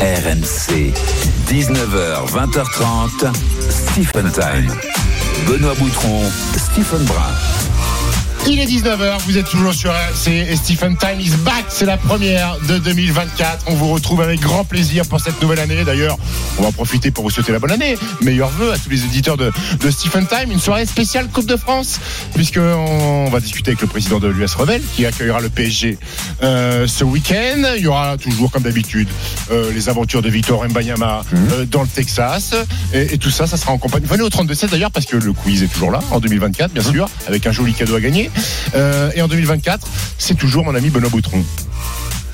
RMC, 19h, 20h30, Stephen Time. Benoît Boutron, Stephen Brun. Il est 19h, vous êtes toujours sur RMC et Stephen Time is back. C'est la première de 2024. On vous retrouve avec grand plaisir pour cette nouvelle année. D'ailleurs, on va en profiter pour vous souhaiter la bonne année. Meilleurs vœux à tous les éditeurs de, de Stephen Time. Une soirée spéciale Coupe de France, puisqu'on va discuter avec le président de l'US Rebelle qui accueillera le PSG euh, ce week-end. Il y aura toujours, comme d'habitude, euh, les aventures de Victor Mbanyama euh, dans le Texas. Et, et tout ça, ça sera en compagnie. Venez au 32-7 d'ailleurs, parce que le quiz est toujours là, en 2024, bien sûr, avec un joli cadeau à gagner. Euh, et en 2024, c'est toujours mon ami Benoît Boutron.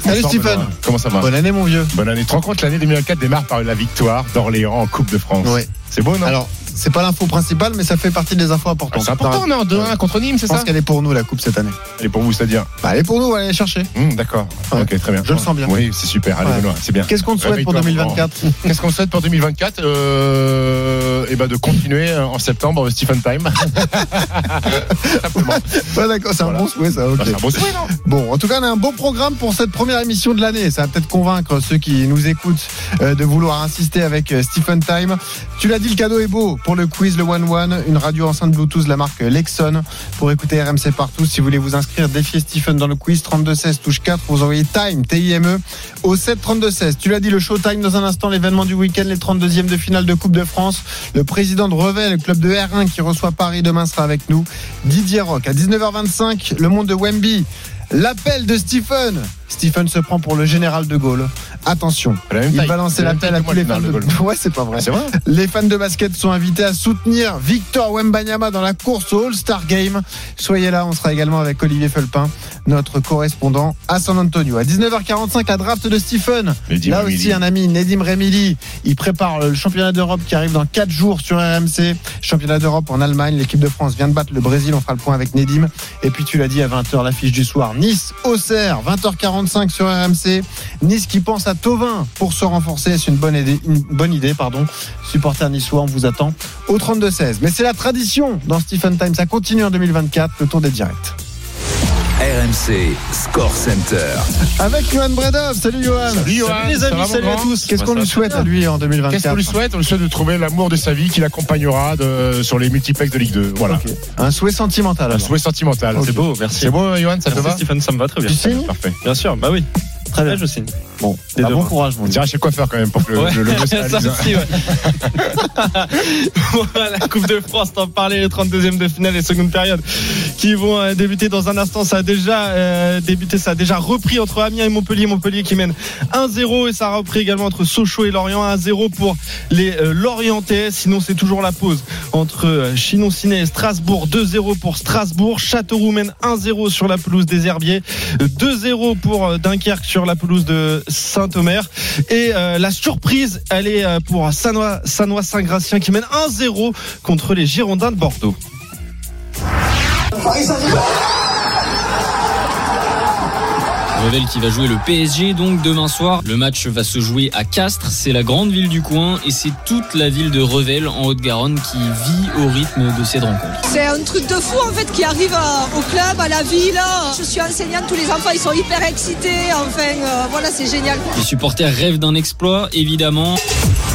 Salut Bonsoir, Stephen. Benoît. Comment ça va Bonne année mon vieux. Bonne année. Tu te rends compte, l'année 2024 démarre par la victoire d'Orléans en Coupe de France. Ouais. C'est beau, non? Alors, c'est pas l'info principale, mais ça fait partie des infos importantes. C'est important, on est en 2-1 contre Nîmes, c'est Je pense ça qu'elle est pour nous la coupe cette année. Elle est pour vous, c'est-à-dire Bah, elle est pour nous, on va aller chercher. Hum, D'accord. Ouais. Ok, très bien. Je le sens bien. Oui, c'est super. Allez, Ouais. Benoît, c'est bien. Qu'est-ce qu'on te souhaite pour Réveille-toi, 2024 Qu'est-ce qu'on souhaite pour 2024 euh, Et ben de continuer euh, en septembre Stephen Time. Simplement. Ouais, d'accord, c'est Voilà. un bon souhait ça. ok. Bah, c'est un beau souhait, non Bon, en tout cas, on a un beau programme pour cette première émission de l'année. Ça va peut-être convaincre ceux qui nous écoutent euh, de vouloir insister avec euh, Stephen Time. Tu l'as dit, le cadeau est beau pour le quiz, le One One, une radio enceinte Bluetooth la marque Lexon pour écouter RMC partout. Si vous voulez vous inscrire, défier Stephen dans le quiz 3216 touche 4. Vous envoyez Time, T-I-M-E, au 7 32 16. Tu l'as dit, le Showtime dans un instant, l'événement du week-end, les 32e de finale de Coupe de France. Le président de Revel, le club de R1 qui reçoit Paris demain sera avec nous. Didier Rock à 19h25, le monde de Wemby. L'appel de Stephen. Stephen se prend pour le général de Gaulle. Attention, il va lancer l'appel à tous les fans de Ouais, c'est pas vrai. C'est vrai Les fans de basket sont invités à soutenir Victor Wembanyama dans la course au All-Star Game. Soyez là, on sera également avec Olivier Felpin, notre correspondant à San Antonio. À 19h45, la draft de Stephen. Nedim Là Remili. aussi, un ami, Nedim Remili. Il prépare le championnat d'Europe qui arrive dans 4 jours sur RMC. Championnat d'Europe en Allemagne. L'équipe de France vient de battre le Brésil. On fera le point avec Nedim. Et puis, tu l'as dit à 20h, l'affiche du soir. Nice, Auxerre, 20h45 sur RMC. Nice qui pense à Tovin pour se renforcer. C'est une bonne idée, une bonne idée, pardon. Supporter niçois, on vous attend au 32-16. Mais c'est la tradition dans Stephen Time. Ça continue en 2024. Le tour des directs. RMC, Score Center. Avec Johan Bredov. Salut Johan. Salut, Johan. les amis, salut à tous. Qu'est-ce qu'on lui souhaite à lui en 2024 Qu'est-ce qu'on lui souhaite On lui souhaite de trouver l'amour de sa vie qui l'accompagnera sur les multiplex de Ligue 2. Voilà. Un souhait sentimental. Un souhait sentimental. C'est beau, merci. C'est beau, Johan, ça te va Stéphane, ça me va très bien. Tu signes Parfait. Bien sûr, bah oui. Très bien. Je signe. Bon, deux bon courage, mon dira chez le coiffeur quand même pour que le, Ouais, le logo se ça réalise. aussi, ouais. Voilà, la Coupe de France, t'en parlais, les 32e de finale et seconde période qui vont euh, débuter dans un instant. Ça a déjà euh, débuté, ça a déjà repris entre Amiens et Montpellier. Montpellier qui mène 1-0 et ça a repris également entre Sochaux et Lorient 1-0 pour les euh, Lorientais. Sinon, c'est toujours la pause entre euh, Chinon-Ciné et Strasbourg. 2-0 pour Strasbourg. Châteauroux mène 1-0 sur la pelouse des Herbiers. 2-0 pour euh, Dunkerque sur la pelouse de Saint-Omer. Et euh, la surprise, elle est euh, pour Sanois, Sanois Saint-Gratien qui mène 1-0 contre les Girondins de Bordeaux. Revel qui va jouer le PSG donc demain soir. Le match va se jouer à Castres, c'est la grande ville du coin et c'est toute la ville de Revel en Haute-Garonne qui vit au rythme de cette rencontre. C'est un truc de fou en fait qui arrive au club, à la ville. Je suis enseignante, tous les enfants ils sont hyper excités. Enfin euh, voilà, c'est génial. Les supporters rêvent d'un exploit évidemment.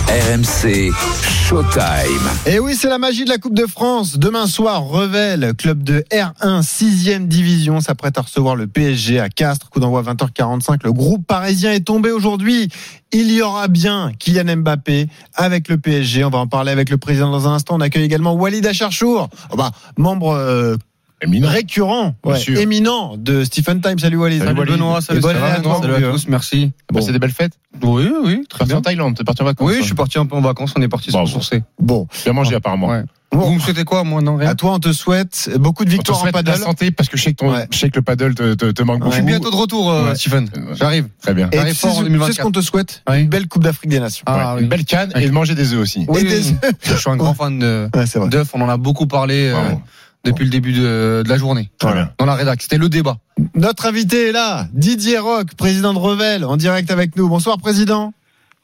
RMC, Showtime. Et oui, c'est la magie de la Coupe de France. Demain soir, Revel, club de R1, 6ème division, s'apprête à recevoir le PSG à Castres. Coup d'envoi 20h45. Le groupe parisien est tombé aujourd'hui. Il y aura bien Kylian Mbappé avec le PSG. On va en parler avec le président dans un instant. On accueille également Walid Acharchour, oh bah, membre euh, Éminent. récurrent, Bien ouais, éminent de Stephen Time. Salut Walid. Salut. Benoît, salut, va, année à toi, vieux. merci. T'as passé des belles fêtes Oui, oui, T'es parti en Thaïlande, t'es parti en vacances Oui, hein je suis parti un peu en vacances, on est parti se Bravo. ressourcer. Bon, Bien mangé apparemment. Ouais. Bon. Vous me souhaitez quoi, moi, non rien à toi, on te souhaite beaucoup de victoires en souhaite la paddle. santé parce que je sais que, ton, Ouais. je sais que le paddle te, te, te manque Ouais. Je suis beaucoup. bientôt de retour, euh, Ouais. Stephen. Ouais. J'arrive. Très bien. Et J'arrive tu sais, fort en tu sais 2024. ce qu'on te souhaite Oui. Une belle Coupe d'Afrique des Nations. Ah, Une belle canne et de manger des œufs aussi. Oui, Et des- je suis un grand fan de Ouais, c'est vrai. d'œufs. On en a beaucoup parlé euh. Depuis le début de, de la journée. Bien. Dans la rédac. C'était le débat. Notre invité est là, Didier Rock, président de Revel, en direct avec nous. Bonsoir, président.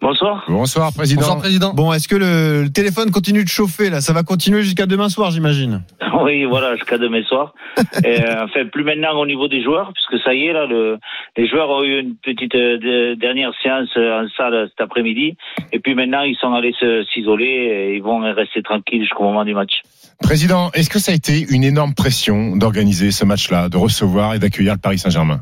Bonsoir. Bonsoir, président. Bonsoir, président. Bon, est-ce que le, le téléphone continue de chauffer là? Ça va continuer jusqu'à demain soir, j'imagine? Oui, voilà, jusqu'à demain soir. Et, euh, enfin, plus maintenant au niveau des joueurs, puisque ça y est, là, le, les joueurs ont eu une petite euh, de- dernière séance euh, en salle cet après-midi. Et puis maintenant, ils sont allés se- s'isoler et ils vont rester tranquilles jusqu'au moment du match. Président, est-ce que ça a été une énorme pression d'organiser ce match-là, de recevoir et d'accueillir le Paris Saint-Germain?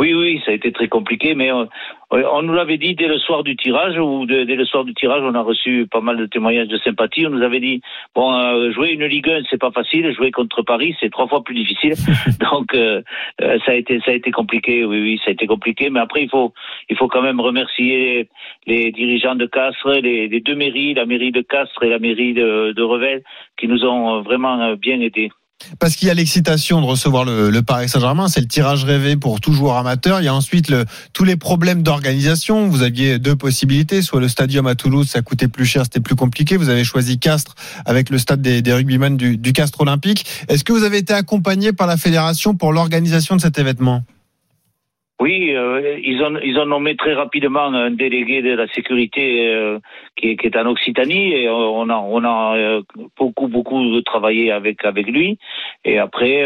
Oui, oui, ça a été très compliqué, mais on nous l'avait dit dès le soir du tirage, ou de- dès le soir du tirage, on a reçu pas mal de témoignages de sympathie. On nous avait dit, bon, euh, jouer une Ligue 1, c'est pas facile, jouer contre Paris, c'est trois fois plus difficile. Donc, euh, euh, ça a été, ça a été compliqué. Oui, oui, ça a été compliqué. Mais après, il faut, il faut quand même remercier les dirigeants de Castres, les, les deux mairies, la mairie de Castres et la mairie de, de Revel, qui nous ont vraiment bien aidés. Parce qu'il y a l'excitation de recevoir le, Paris Saint-Germain, c'est le tirage rêvé pour tout joueur amateur. Il y a ensuite le, tous les problèmes d'organisation. Vous aviez deux possibilités, soit le stadium à Toulouse, ça coûtait plus cher, c'était plus compliqué. Vous avez choisi Castres avec le stade des, des rugbymen du, du Castres Olympique. Est-ce que vous avez été accompagné par la fédération pour l'organisation de cet événement? Oui, euh, ils ont ils ont nommé très rapidement un délégué de la sécurité euh, qui, est, qui est en Occitanie et on a on a euh, beaucoup beaucoup travaillé avec avec lui et après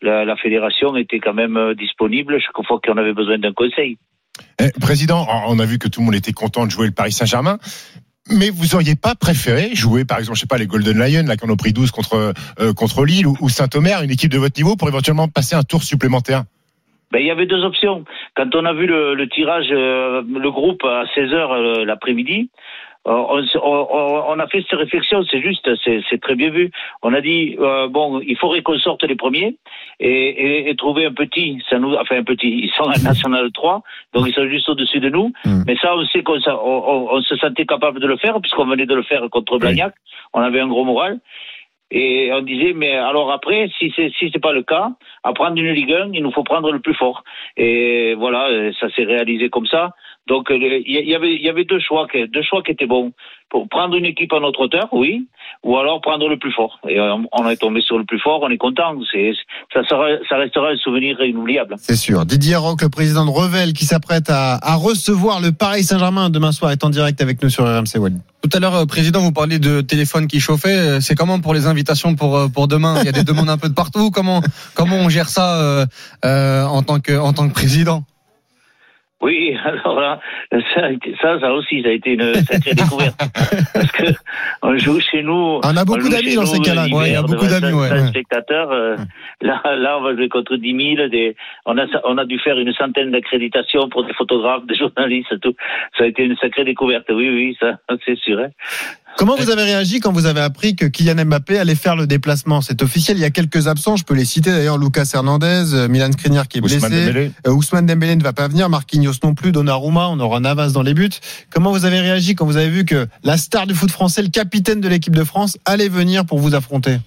la, fédération était quand même disponible chaque fois qu'on avait besoin d'un conseil. Eh, Président, on a vu que tout le monde était content de jouer le Paris Saint-Germain. Mais vous auriez pas préféré jouer, par exemple, je sais pas, les Golden Lions, là, qui en ont pris 12 contre, contre Lille ou, ou Saint-Omer, une équipe de votre niveau, pour éventuellement passer un tour supplémentaire? Ben, il y avait deux options. Quand on a vu le, le tirage, euh, le groupe à 16 heures euh, l'après-midi, euh, on, on- on- a fait cette réflexion, c'est juste, c'est très bien vu. On a dit, euh, bon, il faudrait qu'on sorte les premiers et, et, et trouver un petit, ça nous, enfin un petit, ils sont en National 3, donc ils sont juste au-dessus de nous. Mm. Mais ça, on sait qu'on on- on se sentait capable de le faire, puisqu'on venait de le faire contre Blagnac, on avait un gros moral. Et on disait, mais alors après, si c'est si c'est pas le cas, à prendre une Ligue 1, il nous faut prendre le plus fort. Et voilà, euh, ça s'est réalisé comme ça. Donc euh, il y, avait il y avait deux choix, que- deux choix qui étaient bons. Pour prendre une équipe à notre hauteur, oui, ou alors prendre le plus fort. Et on est tombé sur le plus fort, on est content. C'est ça sera, ça restera un souvenir inoubliable. C'est sûr. Didier Rock, le président de Revel, qui s'apprête à, à recevoir le Paris Saint-Germain demain soir, est en direct avec nous sur RMC Walid. Tout à l'heure, euh, président, vous parliez de téléphone qui chauffait. Euh, C'est comment pour les invitations pour pour demain? Il y a des demandes un peu de partout. Comment comment on gère ça euh, euh, en tant que en tant que président? Oui, alors là, ça, a été- ça, ça aussi, ça a été une sacrée découverte. Parce que on joue chez nous. On a beaucoup d'amis dans ces cas-là. Ouais, il y a beaucoup d'amis, 100 ouais. spectateurs. euh, Là, là, on va jouer contre 10 000. Des, on a, on a dû faire une centaine d'accréditations pour des photographes, des journalistes, tout. Ça a été une sacrée découverte. Oui, oui, ça, c'est sûr. hein. Comment vous avez réagi quand vous avez appris que Kylian Mbappé allait faire le déplacement? C'est officiel, il y a quelques absents, je peux les citer. D'ailleurs, Lucas Hernandez, euh, Milan Skriniar qui est Ousmane blessé, Dembélé. Euh, Ousmane Dembélé ne va pas venir, Marquinhos non plus, Donnarumma, on aura Navas dans les buts. Comment vous avez réagi quand vous avez vu que la star du foot français, le capitaine de l'équipe de France, allait venir pour vous affronter?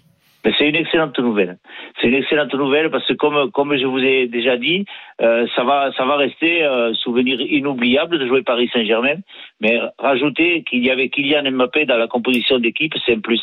Mais c'est une excellente nouvelle. C'est une excellente nouvelle parce que comme comme je vous ai déjà dit, euh, ça va ça va rester un souvenir inoubliable de jouer Paris Saint-Germain. Mais rajouter qu'il y avait Kylian Mbappé dans la composition d'équipe, c'est un plus.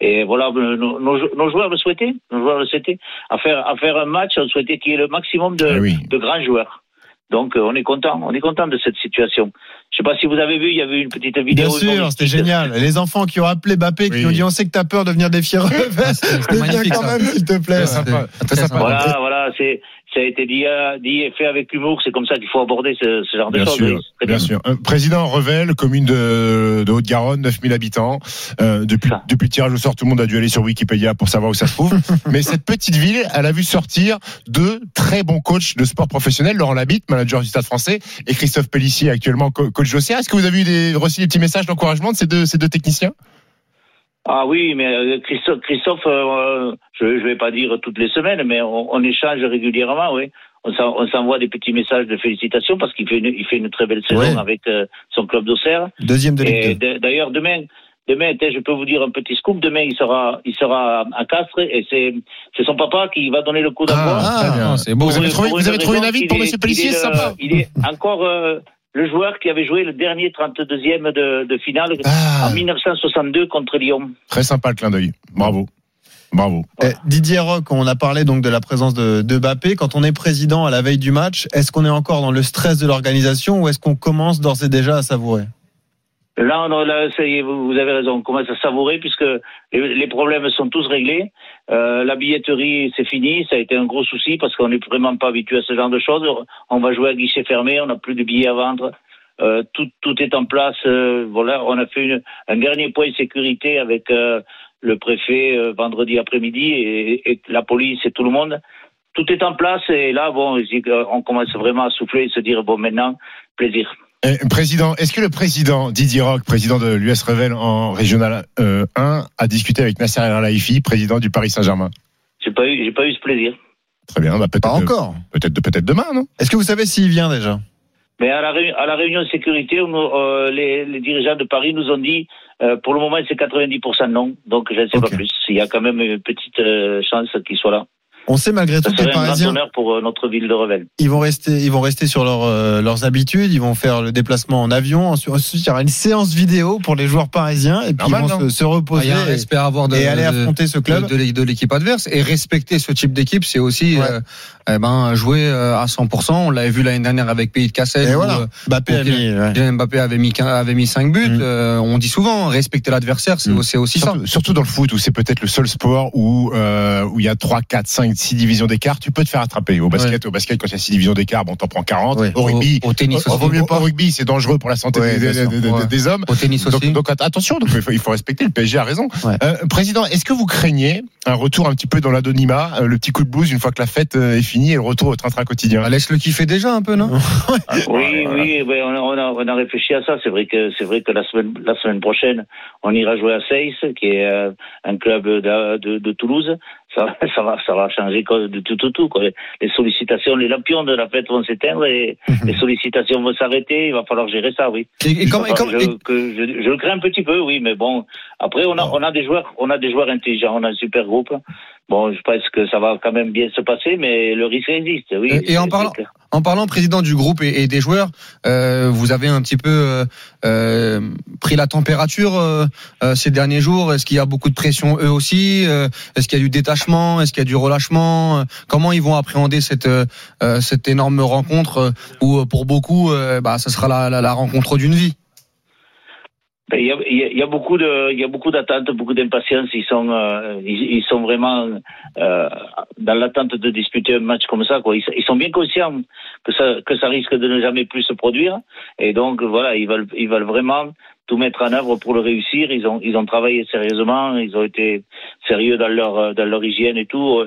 Et voilà, nos, nos- nos joueurs le souhaitaient. Nos joueurs le souhaitaient. À faire à faire un match, on souhaitait qu'il y ait le maximum de, Ah oui. de grands joueurs. Donc euh, on est content, on est content de cette situation. Je sais pas si vous avez vu, il y avait une petite vidéo. Bien sûr, c'était génial. Les enfants qui ont appelé Mbappé, qui Oui. ont dit on sait que t'as peur de venir défier Revel. c'était Viens magnifique, quand même, s'il te plaît. Très sympa. Très sympa. Voilà, voilà, c'est ça a été dit, euh, dit et fait avec humour. C'est comme ça qu'il faut aborder ce, ce genre de Bien choses. très bien sûr. Euh, Président Revel, commune de, de Haute-Garonne, 9000 habitants. Euh, depuis, Ça. depuis le tirage au sort, tout le monde a dû aller sur Wikipédia pour savoir où ça se trouve. Mais cette petite ville, elle a vu sortir deux très bons coachs de sport professionnel, Laurent Labitte, manager du Stade français, et Christophe Pellissier, actuellement co- coach d'Auxerre. Est-ce que vous avez eu des, reçu des petits messages d'encouragement de ces deux, ces deux techniciens? Ah oui, mais euh, Christophe, Christophe euh, je ne vais pas dire toutes les semaines, mais on, on échange régulièrement, oui. On s'en- on s'envoie des petits messages de félicitations parce qu'il fait une, il fait une très belle saison Ouais. avec euh, son club d'Auxerre. Deuxième de Et Ligue 2. d- d'ailleurs, demain, demain, je peux vous dire un petit scoop. Demain, il sera, il sera à Castres et c'est, c'est son papa qui va donner le coup d'envoi. Ah, très bien. c'est beau. Vous avez trouvé, vous avez raison avis pour est- Pellissier, sympa. Il est encore euh, le joueur qui avait joué le dernier 32e de, de finale Ah, en 1962 contre Lyon. très sympa le clin d'œil. Bravo. Bravo. Eh, Didier Rock, on a parlé donc de la présence de, de Mbappé. Quand on est président à la veille du match, est-ce qu'on est encore dans le stress de l'organisation ou est-ce qu'on commence d'ores et déjà à savourer? Là, on a- vous, avez raison. On commence à savourer puisque les, problèmes sont tous réglés. Euh, la billetterie, c'est fini. Ça a été un gros souci parce qu'on n'est vraiment pas habitué à ce genre de choses. On va jouer à guichet fermé. On n'a plus de billets à vendre. Euh, tout, est en place. Euh, voilà, on a fait un dernier point de sécurité avec euh, le préfet vendredi après-midi et, et la police et tout le monde. Tout est en place et là, bon, qu'on commence vraiment à souffler et se dire bon, maintenant, plaisir. Eh, président, est-ce que le président Didier Rock, président de l'US Revel en régional euh, 1, a discuté avec Nasser El Khelaifi, président du Paris Saint-Germain? J'ai pas eu, j'ai pas eu ce plaisir. Très bien, bah, peut-être Pas encore. peut-être peut-être demain, non? Est-ce que vous savez s'il vient déjà? Mais à la, réu- à la réunion de sécurité, on, euh, les, les dirigeants de Paris nous ont dit, euh, pour le moment, c'est 90% non. Donc, je ne sais pas plus. Il y a quand même une petite euh, chance qu'il soit là. On sait malgré tout que les Parisiens, honneur pour euh, notre ville de Revel. ils vont rester, ils vont rester sur leur, euh, leurs habitudes. Ils vont faire le déplacement en avion. Ensuite, ensuite, il y aura une séance vidéo pour les joueurs parisiens et puis Normal, ils vont se, se reposer et, à avoir de, et aller de- affronter ce club. de, de- de l'équipe adverse et respecter ce type d'équipe, c'est aussi Ouais. euh, eh ben jouer à 100%. On l'avait vu l'année dernière avec Pays de Cassel. Et où, voilà. Mbappé a ok. mis, ouais. Kylian Mbappé avait mis avait mis 5 buts. Mm. Euh, on dit souvent respecter l'adversaire, c'est Mm. aussi ça. surtout, dans le foot où c'est peut-être le seul sport où euh, où il y a 3, 4, 5, 6 divisions d'écart, tu peux te faire attraper. Au basket, au basket quand il y a 6 divisions d'écart, bon, t'en prends 40. Ouais. Au rugby, Au, au tennis au, aussi. au- au rugby, c'est dangereux pour la santé Ouais, des, bien des- sûr. des- des- Ouais. des hommes. Au tennis Donc, aussi. donc, att- attention, donc, il, faut, il faut respecter. Le PSG a raison. Ouais. Euh, président, est-ce que vous craignez un retour un petit peu dans l'anonymat, euh, le petit coup de blues une fois que la fête euh, est finie et le retour au train-train quotidien? Ah, Laisse le kiffer déjà un peu, non? Oui, oui, oui, on a, on, a, on a réfléchi à ça. C'est vrai que c'est vrai que la semaine, la semaine prochaine, on ira jouer à Seyss, qui est un club de, de, de Toulouse. Ça, ça va, ça va changer de tout, tout, tout. Quoi. Les sollicitations, les lampions de la fête vont s'éteindre et les sollicitations vont s'arrêter. Il va falloir gérer ça, oui. Et, et comme- et comme- je, que je, je le crains un petit peu, oui, mais bon. Après, on a, on a des joueurs, on a des joueurs intelligents, on a un super groupe. Bon, je pense que ça va quand même bien se passer, mais le risque existe, oui. Et- en parlant-. En parlant président du groupe et, et des joueurs, euh, vous avez un petit peu euh, euh, pris la température euh, euh, ces derniers jours. Est-ce qu'il y a beaucoup de pression eux aussi Euh, Est-ce qu'il y a du détachement Est-ce qu'il y a du relâchement Comment ils vont appréhender cette cette énorme rencontre où pour beaucoup, bah, ça sera la, la, la rencontre d'une vie? Il y a, il y a- beaucoup de, il y a beaucoup d'attentes, beaucoup d'impatience. Ils sont, euh, ils, sont vraiment euh, dans l'attente de disputer un match comme ça. Quoi. Ils, sont bien conscients que ça, que ça risque de ne jamais plus se produire. Et donc voilà, ils veulent, ils veulent vraiment tout mettre en œuvre pour le réussir. Ils ont, ils ont travaillé sérieusement. Ils ont été sérieux dans leur, dans leur hygiène et tout.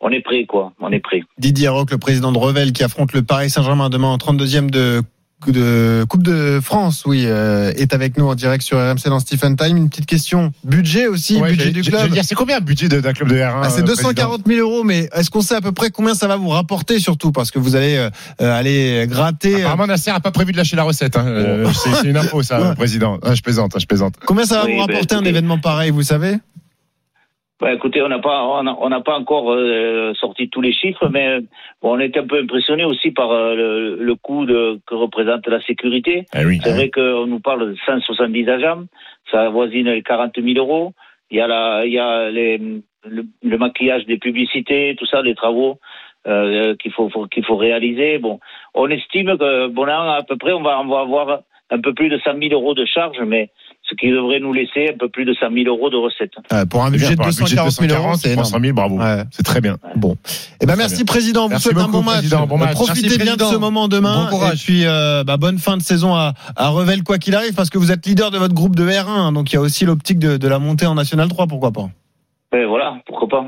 On est prêt, quoi. On est prêt. Didier Rock, le président de Revel, qui affronte le Paris Saint-Germain demain en 32e de, de Coupe de France, oui, euh, est avec nous en direct sur RMC dans Stephen Time. Une petite question. Budget aussi, Ouais, budget du club. C'est combien le budget d'un club de R1 Ah, c'est euh, 240 000 euros, mais est-ce qu'on sait à peu près combien ça va vous rapporter surtout? Parce que vous allez euh, euh, aller gratter. euh, Apparemment, Nasser a pas prévu de lâcher la recette. hein. Euh, c'est une info, ça, Ouais. président. Ah, je plaisante, je plaisante. combien ça va Oui, vous ben, rapporter un événement pareil, vous savez? Bah, écoutez, on n'a pas, on n'a pas encore euh, sorti tous les chiffres, mais bon, on est un peu impressionné aussi par euh, le, le coût de, que représente la sécurité. Eh oui. C'est vrai qu'on nous parle de 170 agents, ça avoisine les 40 000 euros. Il y a, la, il y a les, le, le maquillage des publicités, tout ça, les travaux euh, qu'il faut, faut- qu'il faut réaliser. Bon, on estime que bon, là, à peu près, on va, on va avoir un peu plus de 100 000 euros de charges, mais ce qui devrait nous laisser un peu plus de 100 000 euros de recettes. Euh, Pour un bien, budget de pour un budget 240 000 euros, c'est énorme. 300 000, bravo. Ouais. C'est très bien. Bon. Eh ben merci président, on vous Merci souhaite un bon match. président, bon match. Profitez Merci, bien de président. ce moment demain. Bon courage. Et puis euh, bah, bonne fin de saison à, à Revel quoi qu'il arrive parce que vous êtes leader de votre groupe de R1 hein, donc il y a aussi l'optique de, de la montée en National 3 pourquoi pas. Ben voilà, pourquoi pas.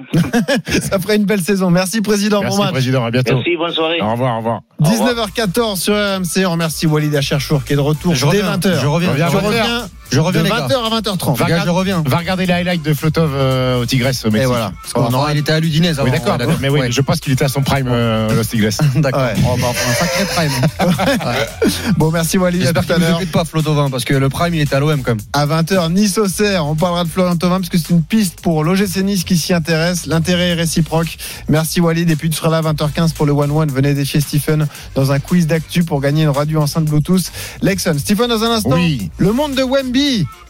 Ça ferait une belle saison. Merci président, Merci, bon match. président. À bientôt. Merci, bonne soirée. Au revoir, au revoir. 19h14 sur RMC, on remercie Walid Acharchour qui est de retour Je dès reviens, 20h. je reviens, Reviens, Je reviens. Je reviens de les gars. 20h à 20h30. Les gars, je reviens. Va regarder les highlights de Flotov euh, au Tigresse au Et Mexique. voilà. Parce qu'on Enfin, aura- il était à l'Udinese. Oui, d'accord. Ouais, mais oui, Ouais. je pense qu'il était à son prime, euh, Los Tigres. D'accord. Ouais. Oh, bah, un sacré prime. Bon, merci Walid, à J'espère qu'il ne écoute pas, Flotovin, parce que le prime, il était à l'OM quand même. À 20h, Nice Auxerre. On parlera de Florian Thauvin parce que c'est une piste pour l'OGC Nice qui s'y intéresse. L'intérêt est réciproque. Merci Walid. Et puis tu seras là à 20h15 pour le 1-1. Venez défier Stephen dans un quiz d'actu pour gagner une radio enceinte Bluetooth. Lexon. Stephen, dans un instant. Oui. Le monde de Wemby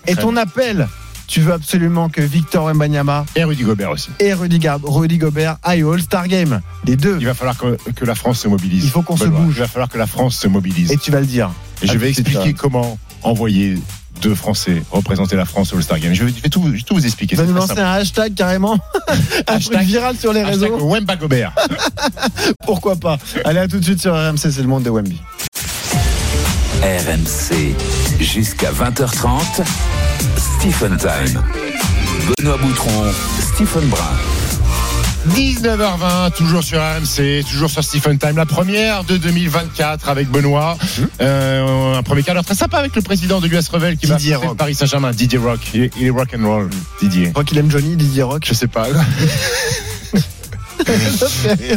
Très ton appel tu veux absolument que Victor Wembanyama Et Rudy Gobert aussi. et Rudy, Gar- Rudy Gobert aillent au All-Star Game. Les deux. Il va falloir que, que la France se mobilise. Il faut qu'on se bouge. Il va falloir que la France se mobilise. Et tu vas le dire. Et je vais expliquer ça. comment envoyer deux Français représenter la France au All-Star Game. Je vais, je vais tout, je vais tout vous expliquer. Tu vas c'est nous lancer simple. un hashtag carrément. un Hashtag- truc viral sur les réseaux. Wemba Gobert. Pourquoi pas Allez, à tout de suite sur RMC, c'est le monde de Wemby. RMC jusqu'à 20h30. Stephen Time. Benoît Boutron, Stephen Brun. 19h20, toujours sur RMC, toujours sur Stephen Time. La première de 2024 avec Benoît. Euh, un premier quart d'heure très sympa avec le président de l'US Revel qui Didier va. Paris Saint-Germain. Didier Rock. Il est, il est rock and roll, Didier. Je crois qu'il aime Johnny, Didier Rock. Je sais pas.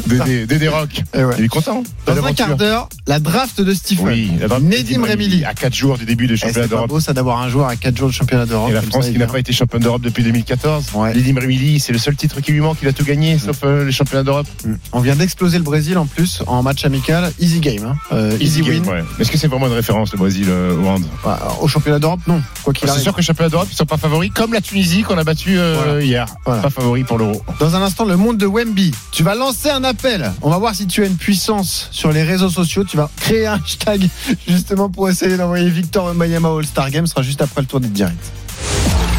Dédé, Dédé Rock. Eh ouais. Il est content. Dans un quart d'heure, la draft de Stephen. Oui, Nedim Remili. À 4 jours du début du Eh, championnat C'est d'Europe. beau ça d'avoir un joueur à 4 jours de championnat d'Europe. Et la France ça, qui il n'a pas été championne d'Europe depuis 2014. Ouais. Nedim Remili, c'est le seul titre qui lui manque. Il a tout gagné, sauf euh, les championnats d'Europe. On vient d'exploser le Brésil en plus en match amical. Easy game. hein. Euh, easy, win. ouais. Est-ce que c'est vraiment une référence, le Brésil, euh, au hand Bah, au championnat d'Europe, non. Quoi qu'il C'est sûr que le championnat d'Europe, ils sont pas favoris, comme la Tunisie qu'on a battu euh, Voilà. hier. Voilà. Pas favoris pour l'Euro. Dans un instant, le monde de Wemby. Tu vas lancer un appel. On va voir si tu as une puissance sur les réseaux sociaux. Tu vas créer un hashtag justement pour essayer d'envoyer Victor Wembanyama au All-Star Game. Ce sera juste après le tour des directs.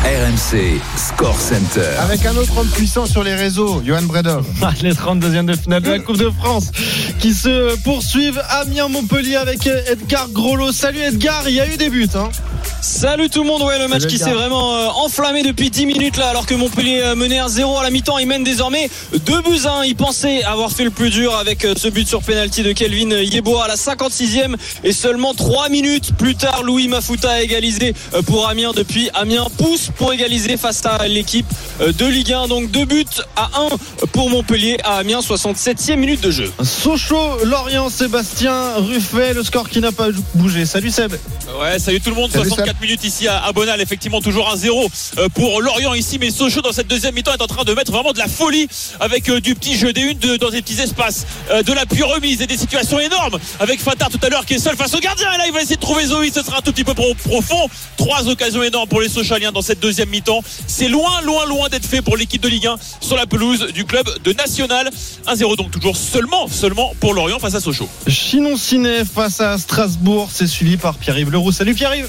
RMC Score Center. Avec un autre homme puissant sur les réseaux, Johan Bredov. Ah, Les 32e de finale de la Coupe de France qui se poursuivent. Amiens-Montpellier avec Edgar Grollo. Salut Edgar, il y a eu des buts. Hein. Salut tout le monde, ouais le match qui s'est vraiment euh, enflammé depuis 10 minutes là alors que Montpellier euh, menait 1-0 à la mi-temps, il mène désormais 2 buts à 1. Il pensait avoir fait le plus dur avec euh, ce but sur penalty de Kelvin Yeboah à la 56e et seulement 3 minutes plus tard Louis Mafuta a égalisé pour Amiens depuis Amiens pousse pour égaliser face à l'équipe de Ligue 1 donc 2 buts à 1 pour Montpellier à Amiens 67e minute de jeu. Sochaux, Lorient, Sébastien, Ruffet, le score qui n'a pas bougé. Salut Seb. Ouais, salut tout le monde. Salut, 64 minutes ici à, Bonal. Effectivement, toujours un 0 euh, pour Lorient ici. Mais Sochaux, dans cette deuxième mi-temps, est en train de mettre vraiment de la folie avec euh, du petit jeu des unes dans des petits espaces, euh, de la pure remise et des situations énormes. Avec Fatard tout à l'heure qui est seul face au gardien. Et là, il va essayer de trouver Zoé. Ce sera un tout petit peu pro- profond. Trois occasions énormes pour les Sochaliens dans cette deuxième mi-temps. C'est loin, loin, loin d'être fait pour l'équipe de Ligue 1 sur la pelouse du club de National. 1-0 donc toujours seulement, seulement pour Lorient face à Sochaux. Chinon Ciné face à Strasbourg. C'est suivi par Pierre-Yves Leroux. Salut Pierre-Yves.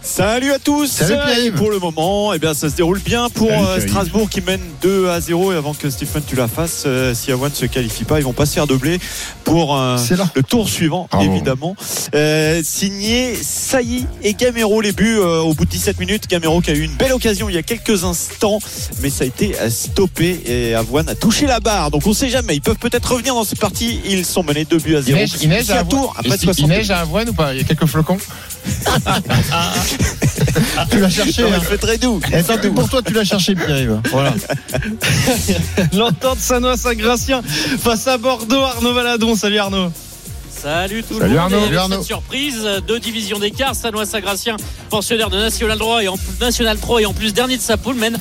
Salut à tous. Salut Pierre-Yves. Pour le moment, eh bien, ça se déroule bien pour Salut euh. Strasbourg qui mène 2 à 0 et avant que Stephen tu la fasses, euh, si Awan ne se qualifie pas, ils vont pas se faire doubler pour euh, le tour suivant, Bravo. évidemment. Euh, signé Saï et Gamero les buts euh, au bout de 17 minutes. Gamero qui a eu une belle occasion il y a quelques instants, mais ça a été stoppé et Avoine a touché la barre. Donc on sait jamais, ils peuvent peut-être revenir dans cette partie. Ils sont menés 2 buts à Il 0. neige, il neige à à. Il 60 neige à Avoine ou pas? Il y a quelques flocons? Tu l'as cherché. Non, mais hein. il fait très doux. Et tant pour toi, tu l'as cherché, Pierre-Yves. Voilà. L'entente Sanois Saint-Gratien face à Bordeaux. Arnaud Valadon. Salut Arnaud. Salut tout Salut le monde. Arnaud. Et Salut avec Arnaud. cette surprise, deux divisions d'écart. Sanois Sagracien, pensionnaire de National 3 et en National 3 et en plus dernier de sa poule, mène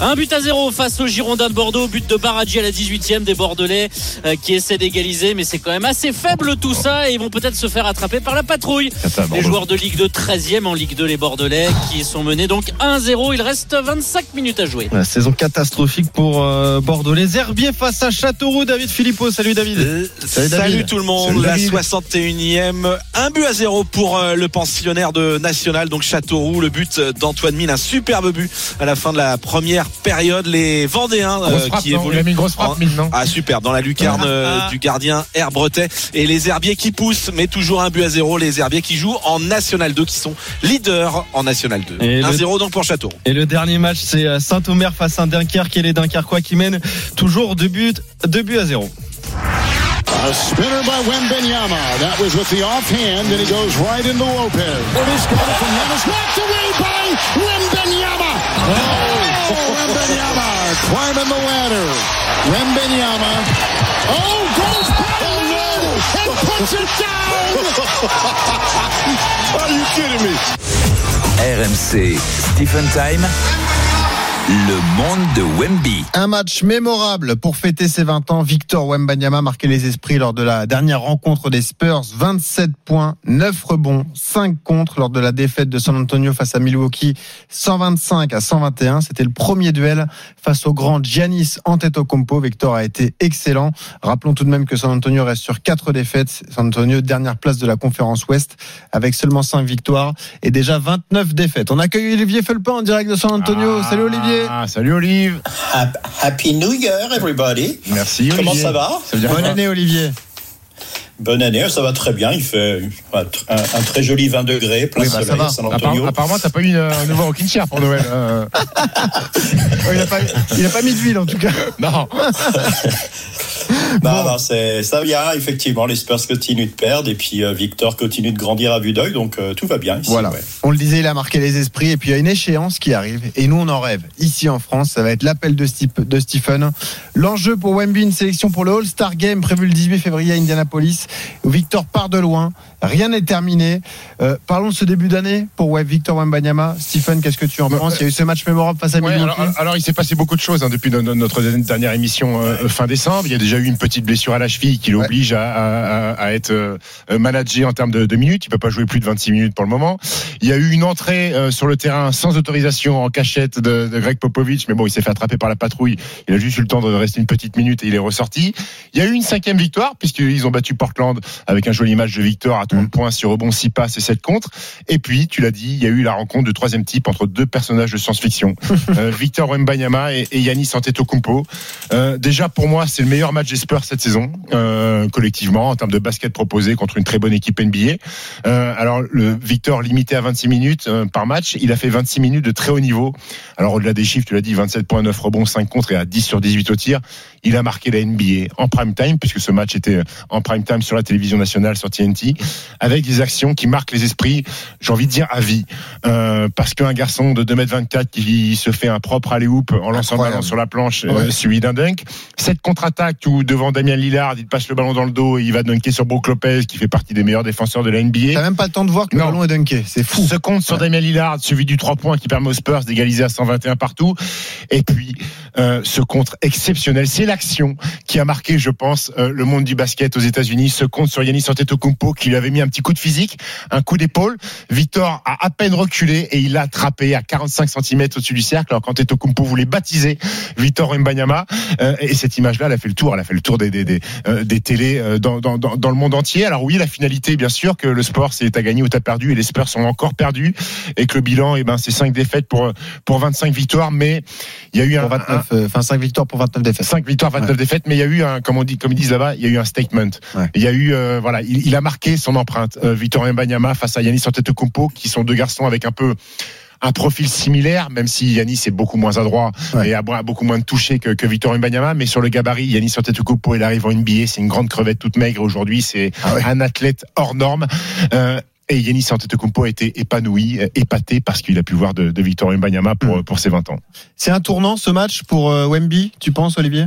un but à zéro face aux Girondins de Bordeaux. But de Baradji à la 18e des Bordelais euh, qui essaient d'égaliser, mais c'est quand même assez faible tout ça et ils vont peut-être se faire attraper par la patrouille. Les joueurs de Ligue 2 13e en Ligue 2 les Bordelais qui sont menés donc 1-0. Il reste 25 minutes à jouer. La saison catastrophique pour euh, Bordeaux. Les Herbiers face à Châteauroux. David Philippot. Salut David. Euh, Salut, Salut, David. tout le monde, Salut, la David. 61e, un but à zéro pour euh, le pensionnaire de National, donc Châteauroux, le but d'Antoine Mine, un superbe but à la fin de la première période, les Vendéens euh, frappe, qui non évoluent. Il a mis une grosse frappe, en- mine, non Ah super, dans la lucarne euh, Ah. du gardien Herbretet et les Herbiers qui poussent, mais toujours un but à zéro, les Herbiers qui jouent en National 2, qui sont leaders en National 2. Et le- 1-0 donc pour Châteauroux. Et le dernier match, c'est euh, Saint-Omer face à Dunkerque et les Dunkerquois qui mènent toujours deux buts, deux buts à zéro. A spinner by Wembenyama. That was with the offhand, and he goes right into Lopez. It is got it from Yanis. Knocked away by Wembenyama. Oh, oh, Wembenyama climbing the ladder. Wembenyama. Oh, goes by oh, and puts it down. Are you kidding me? RMC Stephen Time. Le monde de Wemby. Un match mémorable pour fêter ses 20 ans. Victor Wembanyama marquait les esprits lors de la dernière rencontre des Spurs. 27 points, 9 rebonds, 5 contre lors de la défaite de San Antonio face à Milwaukee. 125 à 121. C'était le premier duel face au grand Giannis Antetokounmpo. Victor a été excellent. Rappelons tout de même que San Antonio reste sur 4 défaites. San Antonio, dernière place de la conférence Ouest avec seulement 5 victoires et déjà 29 défaites. On accueille Olivier Felpin en direct de San Antonio. Salut Olivier. Ah, salut Olive. Happy New Year, everybody. Merci Olivier. Comment ça va? Ça Bonne quoi année Olivier. Bonne année, ça va très bien. Il fait un, un très joli 20 degrés, plein Oui, bah, ça va. apparemment, t'as pas eu euh, un nouveau rocking chair pour Noël. euh. Il n'a pas, il a pas mis d'huile en tout cas. non. Non, non, c'est ça vient effectivement. Les Spurs continuent de perdre et puis euh, Victor continue de grandir à vue d'œil, donc euh, tout va bien ici. Voilà. ouais. On le disait, il a marqué les esprits. Et puis il y a une échéance qui arrive. Et nous, on en rêve. Ici en France, ça va être l'appel de, de Stephen. L'enjeu pour Wemby, une sélection pour le All-Star Game prévu le 18 février à Indianapolis. Victor part de loin. Rien n'est terminé. Euh, parlons de ce début d'année pour ouais, Victor Wembanyama. Stephen, qu'est-ce que tu en Bah, penses? Il y a eu ce match mémorable face à Ouais, alors, alors, il s'est passé beaucoup de choses hein, depuis no- no- notre dernière émission euh, fin décembre. Il y a déjà eu une petite blessure à la cheville qui l'oblige à, à- à- à être euh, managé en termes de, de minutes. Il peut pas jouer plus de 26 minutes pour le moment. Il y a eu une entrée euh, sur le terrain sans autorisation en cachette de, de Greg Popovich, mais bon, il s'est fait attraper par la patrouille. Il a juste eu le temps de rester une petite minute et il est ressorti. Il y a eu une cinquième victoire puisqu'ils ont battu Portland avec un joli match de Victor à 30 points sur rebond 6 passes et 7 contre. Et puis, tu l'as dit, il y a eu la rencontre de troisième type entre deux personnages de science-fiction, euh, Victor Wembanyama et, et Yannis Antetokounmpo. Euh, déjà, pour moi, c'est le meilleur match des Cette saison, euh, collectivement, en termes de basket proposé contre une très bonne équipe NBA. Euh, alors, le Victor limité à 26 minutes euh, par match, il a fait 26 minutes de très haut niveau. Alors, au-delà des chiffres, tu l'as dit, 27.9 rebonds, 5 contre et à 10 sur 18 au tir. Il a marqué la NBA en prime time, puisque ce match était en prime time sur la télévision nationale, sur TNT, avec des actions qui marquent les esprits, j'ai envie de dire à vie. Euh, parce qu'un garçon de 2m24 qui se fait un propre alley-oop en lançant le ballon sur la planche, euh, Ouais. suivi d'un dunk. Cette contre-attaque où devant Damien Lillard, il passe le ballon dans le dos et il va dunker sur Brook Lopez, qui fait partie des meilleurs défenseurs de la NBA. T'as même pas le temps de voir que le Non. ballon est dunké. C'est fou. Ce compte sur Damien Lillard, suivi du 3 points qui permet aux Spurs d'égaliser à 121 partout. Et puis, euh, ce contre exceptionnel, c'est l'action qui a marqué, je pense, euh, le monde du basket aux États-Unis. Ce compte sur Yannis Antetokounmpo qui lui avait mis un petit coup de physique, un coup d'épaule. Victor a à peine reculé et il l'a attrapé à 45 cm au-dessus du cercle. Alors qu'Antetokounmpo voulait baptiser Victor Mbanyama. Euh, et cette image-là, elle a fait le tour. Elle a fait le tour des, des, des, euh, des télés dans, dans, dans, le monde entier. Alors oui, la finalité, bien sûr, que le sport, c'est t'as gagné ou t'as perdu. Et les Spurs sont encore perdus. Et que le bilan, eh ben, c'est 5 défaites pour, pour 25 victoires. Mais il y a eu un, Pour 29, euh, enfin 5 victoires pour 29 défaites. 5 victoires, 29 Ouais. défaites, mais il y a eu un, comme on dit, comme ils disent là-bas, il y a eu un statement. Ouais. Il y a eu, euh, voilà, il, il a marqué son empreinte. Euh, Victor Mbanyama face à Yannis Antetokounmpo, qui sont deux garçons avec un peu un profil similaire, même si Yannis est beaucoup moins adroit Ouais. et a beaucoup moins de toucher que, que Victor Mbanyama, mais sur le gabarit, Yannis Antetokounmpo, il arrive en NBA, c'est une grande crevette toute maigre aujourd'hui, c'est Ah un athlète hors norme. Euh, et Yannis Antetokounmpo a été épanoui, euh, épaté parce qu'il a pu voir de, de Victor pour, pour ses 20 ans. C'est un tournant ce match pour euh, Wemby, tu penses Olivier?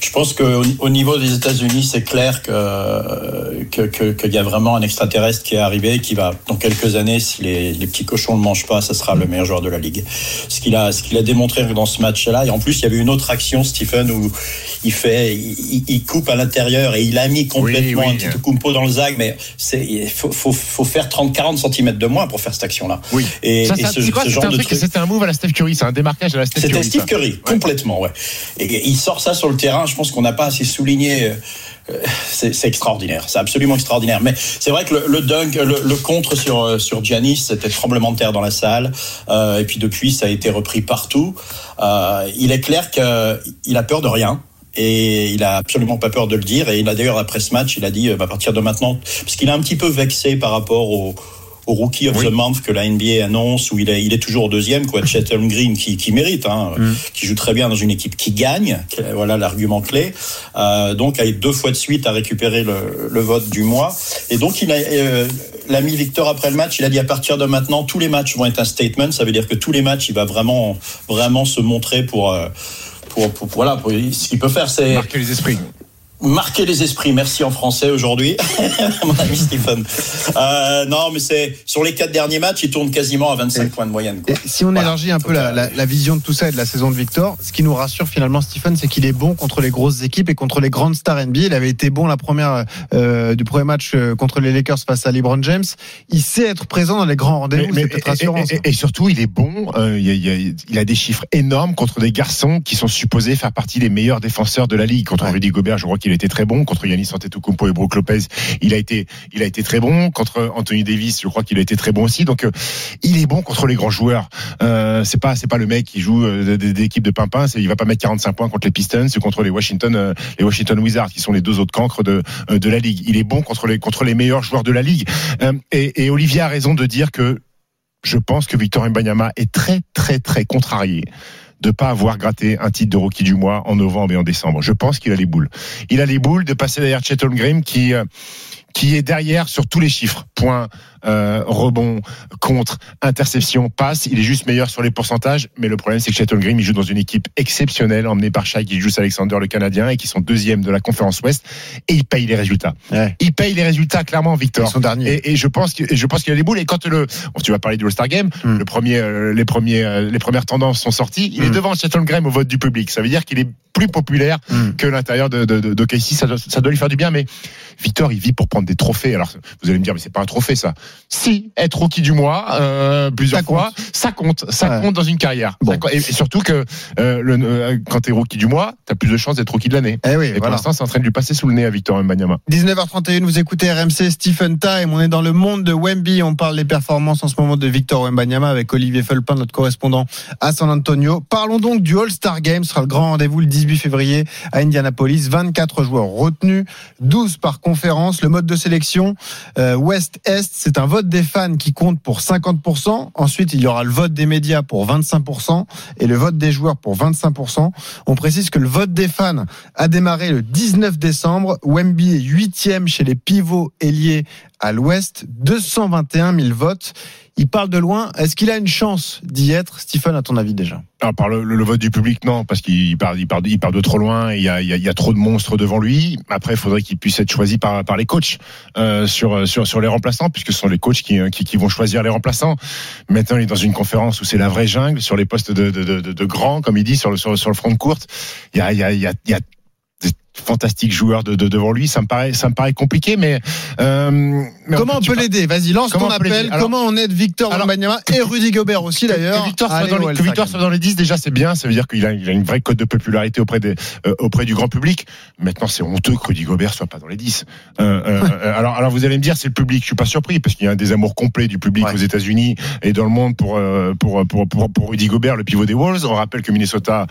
Je pense qu'au au niveau des États-Unis, c'est clair que que- que- qu'il y a vraiment un extraterrestre qui est arrivé, qui va dans quelques années, si les, les petits cochons ne mangent pas, ça sera le meilleur joueur de la ligue. Ce qu'il a, ce qu'il a démontré dans ce match-là. Et en plus, il y avait une autre action, Stephen, où il fait, il, il coupe à l'intérieur et il a mis complètement Oui, oui. un petit Kumpo dans le zag, mais c'est, il faut, faut, faut faire 30, 40 cm de moins pour faire cette action-là. Oui. Et, Ça, et ce, c'est quoi ce C'était genre un de truc, truc. c'était un move à la Steph Curry, c'est un démarquage à la Steph C'était Curry. Steve ça. Curry, complètement, ouais. Et il sort ça sur le terrain, je pense qu'on n'a pas assez souligné. euh, C'est extraordinaire, c'est absolument extraordinaire. Mais c'est vrai que le, dunk, le, contre sur euh, sur Giannis, c'était tremblement de terre dans la salle. Euh, et puis depuis, ça a été repris partout. Il est clair qu'il a peur de rien. Et il a absolument pas peur de le dire. Et il a d'ailleurs après ce match, il a dit euh, à partir de maintenant, parce qu'il est un petit peu vexé par rapport au au Rookie of the Month que la NBA annonce, où il est, il est toujours deuxième, quoi. Chet Green qui, qui mérite, hein, qui joue très bien dans une équipe qui gagne. Voilà l'argument clé. Euh, donc, a deux fois de suite à récupérer le, le vote du mois. Et donc, il a, euh, l'ami Victor après le match, il a dit à partir de maintenant, tous les matchs vont être un statement. Ça veut dire que tous les matchs, il va vraiment, vraiment se montrer pour, euh, pour, pour- voilà, pour, ce qu'il peut faire, c'est Marquer les esprits. Marquer les esprits. Merci en français aujourd'hui, mon ami Stephen. Euh, non, mais c'est sur les quatre derniers matchs, il tourne quasiment à 25 points de moyenne. Quoi. Si on élargit un peu la, la- la vision de tout ça et de la saison de Victor, ce qui nous rassure finalement, Stephen, c'est qu'il est bon contre les grosses équipes et contre les grandes stars NBA. Il avait été bon la première euh, du premier match euh, contre les Lakers face à LeBron James. Il sait être présent dans les grands rendez-vous. Mais- C'est mais- peut-être et- et, et- et surtout, il est bon. euh, il, y a, il y a- il a des chiffres énormes contre des garçons qui sont supposés faire partie des meilleurs défenseurs de la ligue. Contre Rudy Gobert, je crois qu'il était très bon. Contre Yanis Antetokounmpo et Brook Lopez, il a été, il a été très bon. Contre Anthony Davis, je crois qu'il a été très bon aussi. Donc, euh, il est bon contre les grands joueurs. Euh, c'est pas, c'est pas le mec qui joue euh, des, équipes de pimpin. Il va pas mettre 45 points contre les Pistons ou contre les Washington, euh, les Washington Wizards, qui sont les deux autres cancres de euh, de la ligue. Il est bon contre les contre les meilleurs joueurs de la ligue. Et, et Olivier a raison de dire que je pense que Victor Mbanyama est très très très contrarié de pas avoir gratté un titre de rookie du mois en novembre et en décembre. Je pense qu'il a les boules. Il a les boules de passer derrière Chet Holmgren qui euh, qui est derrière sur tous les chiffres. Points, euh, rebond, contre, interception, passe. Il est juste meilleur sur les pourcentages. Mais le problème, c'est que Chet Holmgren, il joue dans une équipe exceptionnelle, emmenée par Shai Gilgeous Alexander, le Canadien, et qui sont deuxième de la conférence Ouest. Et il paye les résultats. Il paye les résultats, clairement, Victor. Son dernier. Et, et je pense que, et je pense qu'il a les boules. Et quand le, bon, tu vas parler du All-Star Game, le premier, euh, les premiers, euh, les premières tendances sont sorties. Il est devant Chet Holmgren au vote du public. Ça veut dire qu'il est plus populaire que l'intérieur de, de, de, de KC. Ça doit, ça doit lui faire du bien. Mais Victor, il vit pour prendre des trophées. Alors, vous allez me dire, mais c'est pas un trophée, ça. Si, être rookie du mois, euh, plusieurs fois, ça compte. Ça compte dans une carrière. Ça compte. Et, et surtout que, euh, le, euh, quand t'es rookie du mois, t'as plus de chances d'être rookie de l'année. Eh oui, et pour voilà. l'instant, c'est en train de lui passer sous le nez à Victor Mbanyama. 19h31, vous écoutez RMC Stephen Time. On est dans le monde de Wemby. On parle des performances en ce moment de Victor Wembanyama avec Olivier Felpin, notre correspondant à San Antonio. Parlons donc du All-Star Game. Ce sera le grand rendez-vous le 18 février à Indianapolis. 24 joueurs retenus, 12 par conférence. Le mode de sélection euh, Ouest-Est, c'est un vote des fans qui compte pour 50%. Ensuite, il y aura le vote des médias pour 25% et le vote des joueurs pour 25%. On précise que le vote des fans a démarré le 19 décembre. Wemby est huitième chez les pivots ailiers à l'Ouest. 221 000 votes. Il parle de loin. Est-ce qu'il a une chance d'y être, Stephen, à ton avis déjà? Alors, par le, vote du public, non, parce qu'il part, il il de trop loin. Il y a, il y a, il y a trop de monstres devant lui. Après, il faudrait qu'il puisse être choisi par, par les coachs euh, sur, sur, sur les remplaçants, puisque ce sont les coachs qui, qui, qui vont choisir les remplaçants. Maintenant, il est dans une conférence où c'est la vraie jungle sur les postes de, de, de grands, comme il dit, sur le, sur, sur le front de courte. Il y a, il y a, il y a, fantastiques joueurs de, de, devant lui. Ça me paraît, ça me paraît compliqué, mais, euh, mais Comment on peut l'aider Vas-y, lance Comment ton appel. Alors- Comment on aide Victor Wembanyama et Rudy Gobert aussi d'ailleurs Que Victor, soit dans, les, que All-Star Victor Game. soit dans les 10, déjà, c'est bien. Ça veut dire qu'il a, il a une vraie cote de popularité auprès, des, euh, auprès du grand public. Maintenant, c'est honteux que Rudy Gobert soit pas dans les 10. Euh, alors, alors, vous allez me dire, c'est le public. Je suis pas surpris parce qu'il y a un désamour complet du public aux États-Unis et dans le monde pour, pour, pour, pour, pour Rudy Gobert, le pivot des Wolves. On rappelle que Minnesota,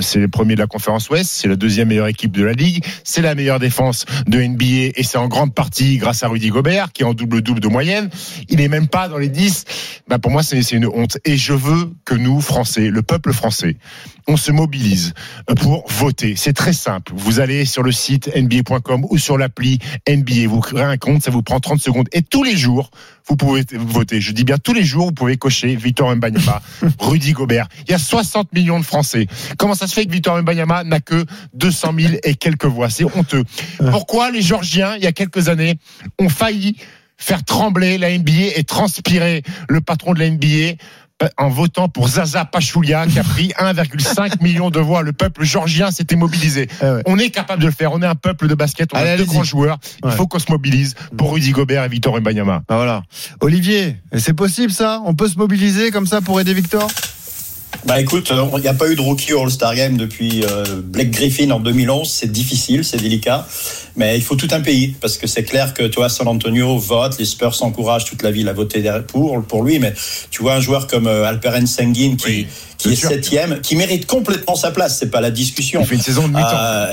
c'est le premier de la conférence Ouest. C'est la deuxième meilleure équipe de la ligue. C'est la meilleure défense de NBA et c'est en grande partie grâce à Rudy Gobert qui est en double-double de moyenne. Il est même pas dans les 10. Bah, pour moi, c'est une honte. Et je veux que nous, Français, le peuple français, on se mobilise pour voter. C'est très simple. Vous allez sur le site nba.com ou sur l'appli NBA. Vous créez un compte, ça vous prend 30 secondes. Et tous les jours, vous pouvez voter. Je dis bien tous les jours, vous pouvez cocher Victor Mbanyama, Rudy Gobert. Il y a 60 millions de Français. Comment ça se fait que Victor Mbanyama n'a que 200 000 et quelques voix? C'est honteux. Pourquoi les Georgiens, il y a quelques années, ont failli faire trembler la NBA et transpirer le patron de la NBA euh, en votant pour Zaza Pachulia qui a pris 1,5 million de voix. Le peuple georgien s'était mobilisé. On est capable de le faire. On est un peuple de basket. On Allez, a deux grands joueurs. Il faut qu'on se mobilise pour Rudy Gobert et Victor Mbanyama. Bah voilà. Olivier, c'est possible ça? On peut se mobiliser comme ça pour aider Victor? Bah écoute, euh, il n'y a pas eu de rookie All-Star Game depuis euh, Blake Griffin en 2011. C'est difficile, c'est délicat. Mais il faut tout un pays. Parce que c'est clair que, tu vois, San Antonio vote, les Spurs s'encouragent toute la ville à voter pour, pour lui. Mais tu vois un joueur comme euh, Alperen Senguin qui, qui est septième, qui mérite complètement sa place. C'est pas la discussion. Il fait une saison de mi-temps.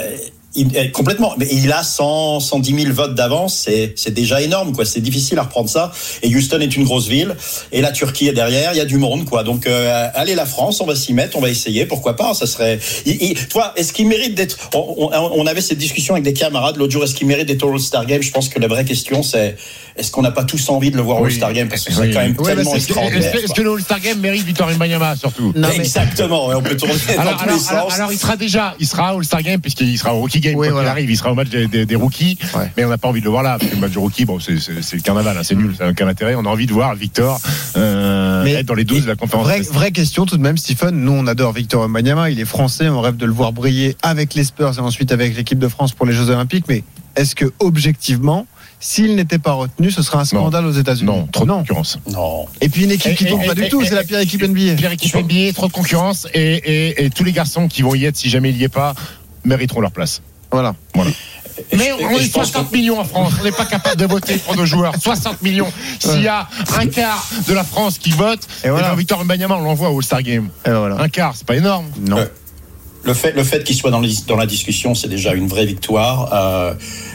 Il, eh, complètement. Mais il a 100, 110 000 votes d'avance. C'est, déjà énorme, quoi. C'est difficile à reprendre ça. Et Houston est une grosse ville. Et la Turquie est derrière. Il y a du monde, quoi. Donc, euh, allez, la France, on va s'y mettre, on va essayer. Pourquoi pas? Ça serait, il, il- toi, est-ce qu'il mérite d'être, on, on- on avait cette discussion avec des camarades l'autre jour. Est-ce qu'il mérite d'être au All-Star Game? Je pense que la vraie question, c'est, est-ce qu'on n'a pas tous envie de le voir au Oui. All-Star Game parce que c'est Oui. quand même tellement que- extraordinaire. Est-ce que, le All-Star Game mérite Victor Wembanyama surtout quoi. Exactement, on peut tourner dans alors, tous alors, les alors- sens. alors, il sera déjà, il sera au All-Star Game puisqu'il sera au Rookie Game. Qu'il voilà. arrive, il sera au match des, des- des rookies. Ouais. Mais on n'a pas envie de le voir là parce que le match du rookie, bon, c'est, le carnaval, hein, c'est nul, ça n'a aucun intérêt. On a envie de voir Victor euh, Mais- être dans les 12 de la conférence. Vraie, Est. vraie question tout de même, Stephen. Nous, on adore Victor Wembanyama. Il est français. On rêve de le voir briller avec les Spurs et ensuite avec l'équipe de France pour les Jeux Olympiques. Mais est-ce que, objectivement, s'il n'était pas retenu, ce serait un scandale aux États-Unis Non, trop de concurrence. Non. Et puis une équipe Et- qui et- tombe pas et- du et- tout. C'est la pire équipe NBA. Pire équipe NBA, trop de concurrence et, et- et tous les garçons qui vont y être si jamais il y est pas mériteront leur place. Voilà. Mais on est je pense 60 millions en France. On n'est pas capable de voter pour nos joueurs. 60 millions. S'il y a un quart de la France qui vote, Et voilà. eh ben, Victor Wembanyama, on l'envoie au All-Star Game. Et voilà. Un quart, c'est pas énorme. Non. Ouais. Le fait, le fait qu'il soit dans, les- dans la discussion, c'est déjà une vraie victoire. Euh,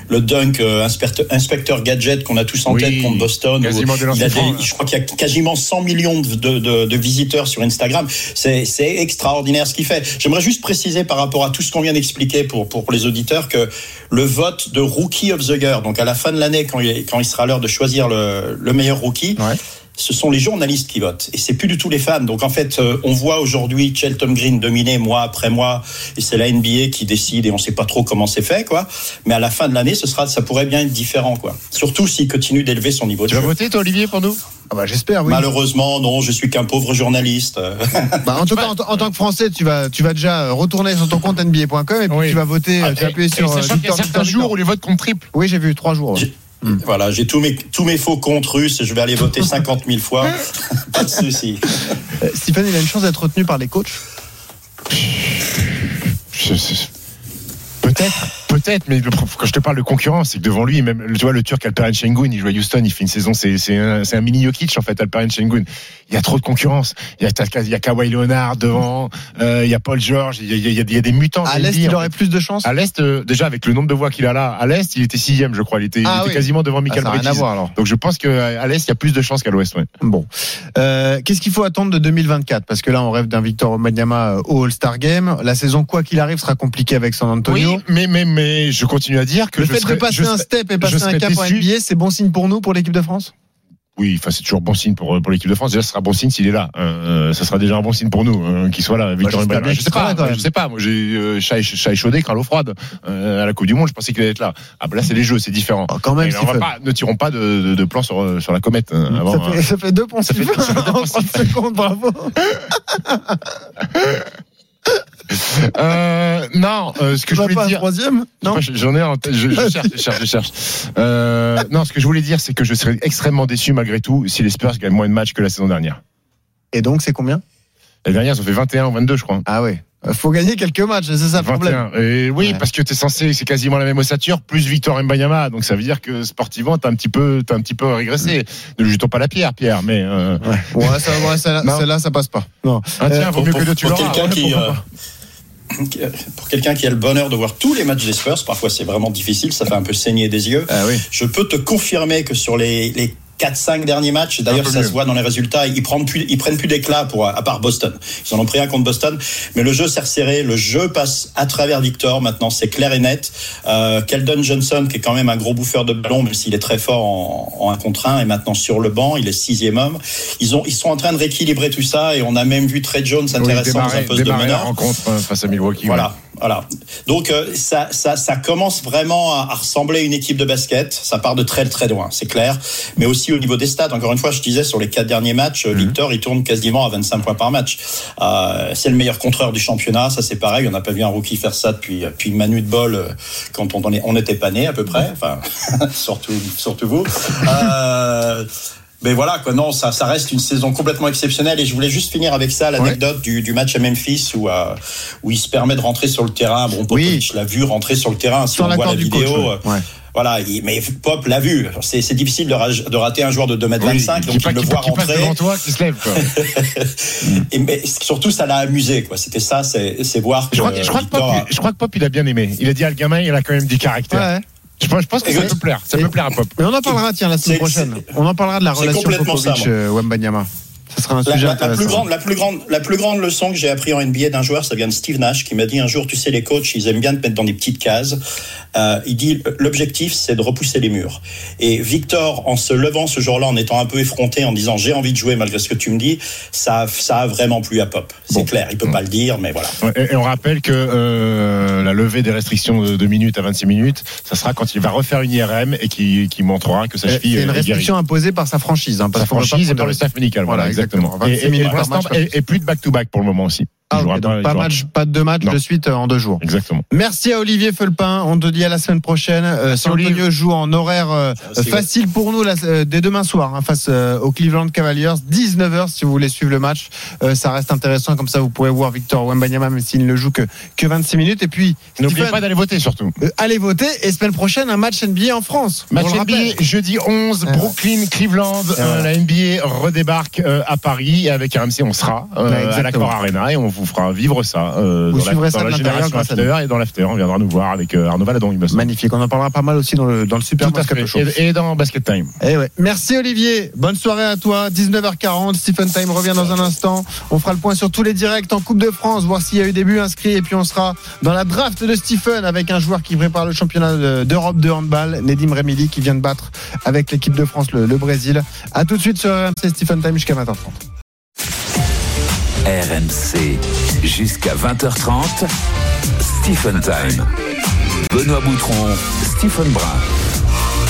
le dunk euh, inspecteur, inspecteur gadget qu'on a tous en Oui, tête contre Boston, où il a des- là. je crois qu'il y a quasiment 100 millions de, de- de- de visiteurs sur Instagram. C'est c'est extraordinaire ce qu'il fait. J'aimerais juste préciser par rapport à tout ce qu'on vient d'expliquer pour, pour les auditeurs que le vote de Rookie of the Year, donc à la fin de l'année, quand, il- quand il sera l'heure de choisir le, le meilleur rookie, Ouais. Ce sont les journalistes qui votent et c'est plus du tout les fans. Donc en fait, euh, on voit aujourd'hui Shelton Green dominer mois après mois et c'est la NBA qui décide et on sait pas trop comment c'est fait quoi. Mais à la fin de l'année, ce sera, ça pourrait bien être différent quoi. Surtout s'il continue d'élever son niveau de Tu vas jeu. voter, toi, Olivier, pour nous? Ah bah, j'espère, oui. Malheureusement, non, je suis qu'un pauvre journaliste. Euh, Bah, en tout cas, en, en tant que Français, tu vas, tu vas déjà euh, retourner sur ton compte NBA.com et puis Oui. tu vas voter, Ah, tu vas et- appuyer Et sur. euh, sachant qu'il y a Victor, certains Victor, jours Victor. où les votes comptent triple. Oui, j'ai vu trois jours. J'ai- Voilà, j'ai tous mes, tous mes faux comptes russes je vais aller voter 50 000 fois. pas de souci. Euh, Stephen, il a une chance d'être retenu par les coachs. Peut-être, peut-être, mais le- quand je te parle de concurrence, c'est que devant lui, même, tu vois, le Turc Alperen Şengün, il joue à Houston, il fait une saison, c'est, c'est un, c'est un mini Jokic, en fait, Alperen Şengün. Il y a trop de concurrence. Il y a, il y a Kawhi Leonard devant, euh, il y a Paul George, il y a, il y a- il y a des mutants. À l'Est, il aurait fait. plus de chances. À l'Est, euh, déjà, avec le nombre de voix qu'il a là, à l'Est, il était sixième, je crois. Il était, il Ah était oui. quasiment devant Ah, Michael à Bridges. voir alors. Donc je pense qu'à l'Est, il y a plus de chances qu'à l'Ouest, ouais. Bon. Euh, Qu'est-ce qu'il faut attendre de 2024 Parce que là, on rêve d'un Victor Wembanyama euh, au All-Star Game. La saison, quoi qu'il arrive, sera compliquée avec San Antonio. Oui, mais, mais, mais je continue à dire que Le je fait de passer je un step et passer un cap en. NBA, c'est bon signe pour nous, pour l'équipe de France? Oui, enfin c'est toujours bon signe pour pour l'équipe de France. Déjà, ce sera bon signe s'il est là. Euh, ça sera déjà un bon signe pour nous euh, qu'il soit là. Victor j'espère Wembanyama. bien Je sais pas, je sais pas. Moi, j'ai euh, chat, chat échaudé, crâne froide euh, à la Coupe du Monde. Je pensais qu'il allait être là. Ah bah là, c'est les jeux, c'est différent. Oh, quand même, Mais on va Stephen. pas, ne tirons pas de, de, de plan sur euh, sur la comète hein, avant. ça, fait, ça fait deux poncifs Ça fait- ça fait deux en 30 secondes, bravo. Euh, non, euh, ce que je voulais pas un dire. troisième Non J'en ai en tête, je, je cherche, je cherche, je cherche. Euh, non, ce que je voulais dire, c'est que je serais extrêmement déçu malgré tout si les Spurs gagnent moins de matchs que la saison dernière. Et donc, c'est combien? La dernière, ils ont fait 21 ou 22, je crois. Ah ouais. Faut gagner quelques matchs, c'est ça le problème. 21. Et oui, Ouais. parce que t'es censé, c'est quasiment la même ossature, plus Victor Mbanyama. Donc ça veut dire que sportivement, t'as un petit peu, t'as un petit peu régressé. Ne lui jetons pas la pierre, Pierre, mais, euh, Ouais, ouais, ça, ouais, celle-là, ça passe pas. Non. ah, tiens, Euh, vaut mieux que deux, tu l'auras. quelqu'un Ouais, qui, euh. Pour quelqu'un qui a le bonheur de voir tous les matchs des Spurs, parfois c'est vraiment difficile, ça fait un peu saigner des yeux. Ah oui. Je peux te confirmer que sur les, les 4-5 derniers matchs, d'ailleurs ça mieux. se voit dans les résultats, ils prennent plus, ils prennent plus d'éclat pour à part Boston. Ils en ont pris un contre Boston, mais le jeu s'est resserré, le jeu passe à travers Victor. Maintenant c'est clair et net. Euh, Keldon Johnson qui est quand même un gros bouffeur de ballon, même s'il est très fort en, en un contre un, est maintenant sur le banc, il est sixième homme. Ils ont, ils sont en train de rééquilibrer tout ça et on a même vu Trey Jones Oui, intéressant dans un poste de meneur. rencontre euh, face à Milwaukee. Voilà. Voilà. Donc euh, ça, ça, ça commence vraiment à, à ressembler à une équipe de basket. Ça part de très très loin, c'est clair. Mais aussi au niveau des stats. Encore une fois, je disais sur les quatre derniers matchs, euh, Victor, il tourne quasiment à 25 points par match. Euh, c'est le meilleur contreur du championnat. Ça c'est pareil. On n'a pas vu un rookie faire ça depuis depuis Manu de Bol quand on on n'était pas né à peu près. Enfin, surtout surtout vous. Euh, mais voilà, quoi. Non, ça, ça reste une saison complètement exceptionnelle. Et je voulais juste finir avec ça, l'anecdote du, du match à Memphis où, euh, où il se permet de rentrer sur le terrain. Bon, Popovic l'a vu rentrer sur le terrain. Si Sans on voit la du vidéo, coach, ouais. euh, Ouais. voilà. il- mais Pop l'a vu. C'est c'est difficile de, rater un joueur de 2m25, donc il le voit passe rentrer. devant toi, qui se lève. Quoi. Et, mais surtout, ça l'a amusé, quoi. C'était ça, c'est c'est voir que Je crois, que, je, crois que Victor Pop, a- je crois que Pop, il a bien aimé. Il a dit à le gamin, il a quand même du caractère. Je, pense, je pense que ça peut plaire. Ça peut plaire à Pop. Mais on en parlera, tiens, la semaine prochaine. On en parlera de la relation complètement ça, euh, sera un La, sujet la- la plus intéressant. grande, la plus grande, la plus grande leçon que j'ai appris en NBA d'un joueur, ça vient de Steve Nash qui m'a dit un jour, tu sais, les coachs, ils aiment bien te mettre dans des petites cases. Euh, il dit l'objectif, c'est de repousser les murs. Et Victor, en se levant ce jour-là, en étant un peu effronté, en disant j'ai envie de jouer malgré ce que tu me dis, ça, a- ça a vraiment plu à Pop. C'est clair, il peut pas le dire, mais voilà. Et, et on rappelle que euh, la levée des restrictions de, de minutes à 26 minutes, ça sera quand il va refaire une IRM et qui, qui montrera que sa C'est cheville une est guérie. restriction imposée par sa franchise. Hein, parce Sa franchise et par le staff médical. Voilà, Voilà, exactement. Exactement. Et, 26 et- et et, et plus de back-to-back pour le moment aussi. Ah, jouera ok, donc il pas, jouera- match, pas de match Non. de suite euh, en deux jours. Exactement. Merci à Olivier Felpin. On te dit à la semaine prochaine. Euh, San Antonio joue en horaire euh, facile pour nous là, euh, dès demain soir hein, face euh, aux Cleveland Cavaliers. 19h si vous voulez suivre le match. Euh, ça reste intéressant. Comme ça, vous pourrez voir Victor Wembanyama même s'il ne joue que, que 26 minutes. Et puis, N'oubliez pas d'aller voter surtout. euh, allez voter. Et semaine prochaine, un match NBA en France. Match. NBA jeudi 11, Ah. Brooklyn, Cleveland. Ah, Euh, la NBA redébarque euh, à Paris et avec RMC, on sera euh, Ouais, à l'Accor Arena et on vous fera vivre ça euh, Vous dans, la, suivrez dans ça de la l'intérieur génération after et dans l'after. On viendra nous voir avec euh, Arnaud Valadon, il me semble. Magnifique. On en parlera pas mal aussi dans le, dans le Super Tout. Show. Et, et dans Basket Time. Eh ouais. Merci Olivier. Bonne soirée à toi. 19h40. Stephen Time revient dans un instant. On fera le point sur tous les directs en Coupe de France, voir s'il y a eu des buts inscrits. Et puis on sera dans la draft de Stephen avec un joueur qui prépare le championnat de- d'Europe de handball, Nedim Remili, qui vient de battre avec l'équipe de France le, le Brésil. À tout de suite sur RMC Stephen Time jusqu'à 20h30. RMC jusqu'à 20h30. Stephen Time. Benoît Boutron, Stephen Brun.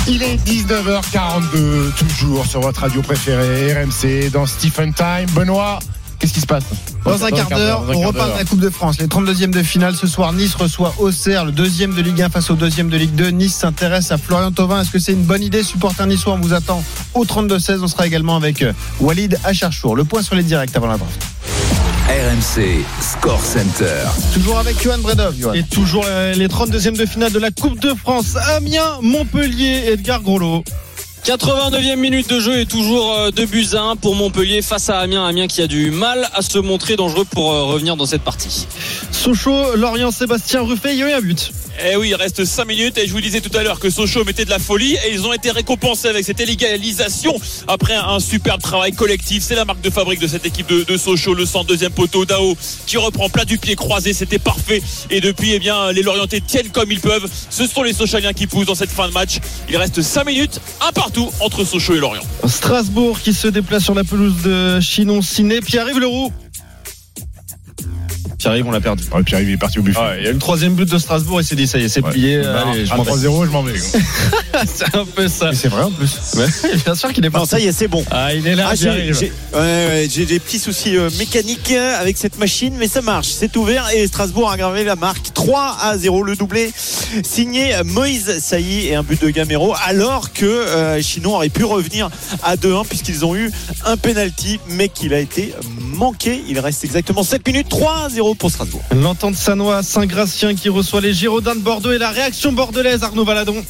Il est 19h42, toujours sur votre radio préférée, RMC, dans Stephen Time. Benoît, qu'est-ce qui se passe Dans un quart d'heure, on reparle de la Coupe de France. Les 32e de finale ce soir, Nice reçoit Auxerre, le deuxième de Ligue 1 face au deuxième de Ligue 2. Nice s'intéresse à Florian Thauvin. Est-ce que c'est une bonne idée? Supporter niçois, on vous attend au 32-16. On sera également avec euh, Walid Acharchour. Le point sur les directs avant la draft. RMC Score Center. Toujours avec Johan Bredov. Johan. Et toujours euh, les 32e de finale de la Coupe de France. Amiens, Montpellier, Edgar Groslo. 89e minute de jeu et toujours euh, 2 buts à 1 pour Montpellier face à Amiens. Amiens qui a du mal à se montrer dangereux pour euh, revenir dans cette partie. Sochaux, Lorient, Sébastien Ruffet, il y a eu un but. Eh oui, il reste 5 minutes et je vous disais tout à l'heure que Sochaux mettait de la folie et ils ont été récompensés avec cette égalisation après un superbe travail collectif. C'est la marque de fabrique de cette équipe de, Sochaux, le centre deuxième poteau Dao qui reprend plat du pied croisé, c'était parfait. Et depuis, eh bien, les Lorientais tiennent comme ils peuvent. Ce sont les Sochaliens qui poussent dans cette fin de match. Il reste 5 minutes, un partout entre Sochaux et Lorient. Strasbourg qui se déplace sur la pelouse de Chinon Ciné. Pierre-Yves Leroux. Pierre-Yves, on l'a perdu. Ouais, Pierre, il est parti au buffet. Il y a eu le troisième but de Strasbourg, il s'est dit ça y est, c'est Ouais. plié. Bah, Allez, je à m'en vais. 3-0, je m'en vais. c'est un peu ça. Et c'est vrai en plus. Ouais, bien sûr qu'il est Non, parti. ça y est, c'est bon. Ah, il est là, Ah, j'ai Pierre-Yves. ouais, des petits soucis euh, mécaniques euh, avec cette machine, mais ça marche. C'est ouvert et Strasbourg a gravé la marque 3 à 0. Le doublé signé Moïse Sailly et un but de Gamero, alors que euh, Chinon aurait pu revenir à 2-1 puisqu'ils ont eu un penalty, mais qu'il a été manqué. Il reste exactement 7 minutes. 3 à 0 pour Strasbourg. L'entente Sanois Saint-Gratien qui reçoit les Girondins de Bordeaux et la réaction bordelaise Arnaud Valadon.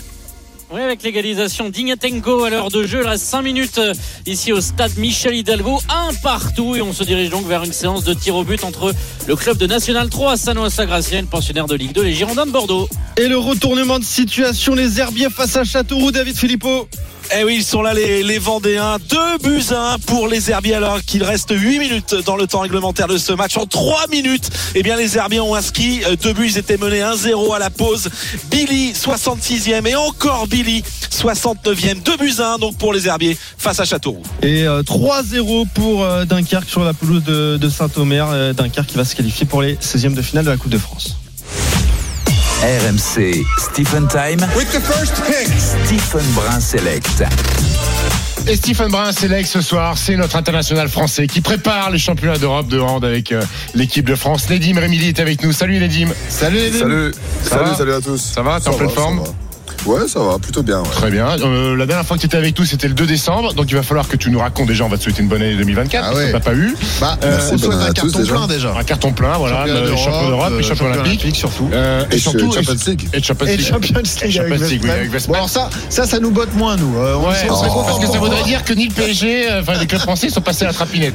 Oui, avec l'égalisation d'Ignatenko à l'heure de jeu. Il reste 5 minutes euh, ici au stade Michel Hidalgo. Un partout. Et on se dirige donc vers une séance de tir au but entre le club de National 3 à Sanois-Sagracienne, pensionnaire de Ligue 2, les Girondins de Bordeaux. Et le retournement de situation, les Herbiers face à Châteauroux, David Philippot. Eh oui, ils sont là les, Vendéens. Deux buts à un pour les Herbiers alors qu'il reste 8 minutes dans le temps réglementaire de ce match. En 3 minutes, eh bien les Herbiers ont inscrit euh, deux buts. Ils étaient menés 1-0 à la pause. Billy, 66e et encore Billy, 69e. Deux buts à un donc pour les Herbiers face à Châteauroux. Et euh, 3-0 pour euh, Dunkerque sur la pelouse de, de Saint-Omer. Euh, Dunkerque qui va se qualifier pour les 16e de finale de la Coupe de France. RMC Stephen Time. With the first pick. Stephen Brun Select. Et Stephen Brun Select ce soir, c'est notre international français qui prépare les championnats d'Europe de hand avec euh, l'équipe de France. Nedim Remili est avec nous. Salut Nedim. Salut Nedim. Salut, Ça salut, va salut à tous. Ça va T'es en pleine forme va. Ouais, ça va, plutôt bien. ouais. Très bien. Euh, la dernière fois que tu étais avec nous, c'était le 2 décembre. Donc il va falloir que tu nous racontes déjà. On va te souhaiter une bonne année 2024. Ah parce ouais. qu'on t'a pas eu. Bah, Euh, on souhaite un tous, carton déjà. plein déjà. Un carton plein, voilà. Championnat le d'Europe, champion d'Europe, euh, les champions champion olympiques. olympique surtout. Euh, et, Et surtout. Champions League. Et Champions Et League. Champions Et League Champions League, oui, avec. Bon, alors ça, ça, ça nous botte moins, nous. Euh, on Ouais, on serait parce que ça voudrait dire que ni le PSG, euh, enfin les clubs français sont passés à la trapinette.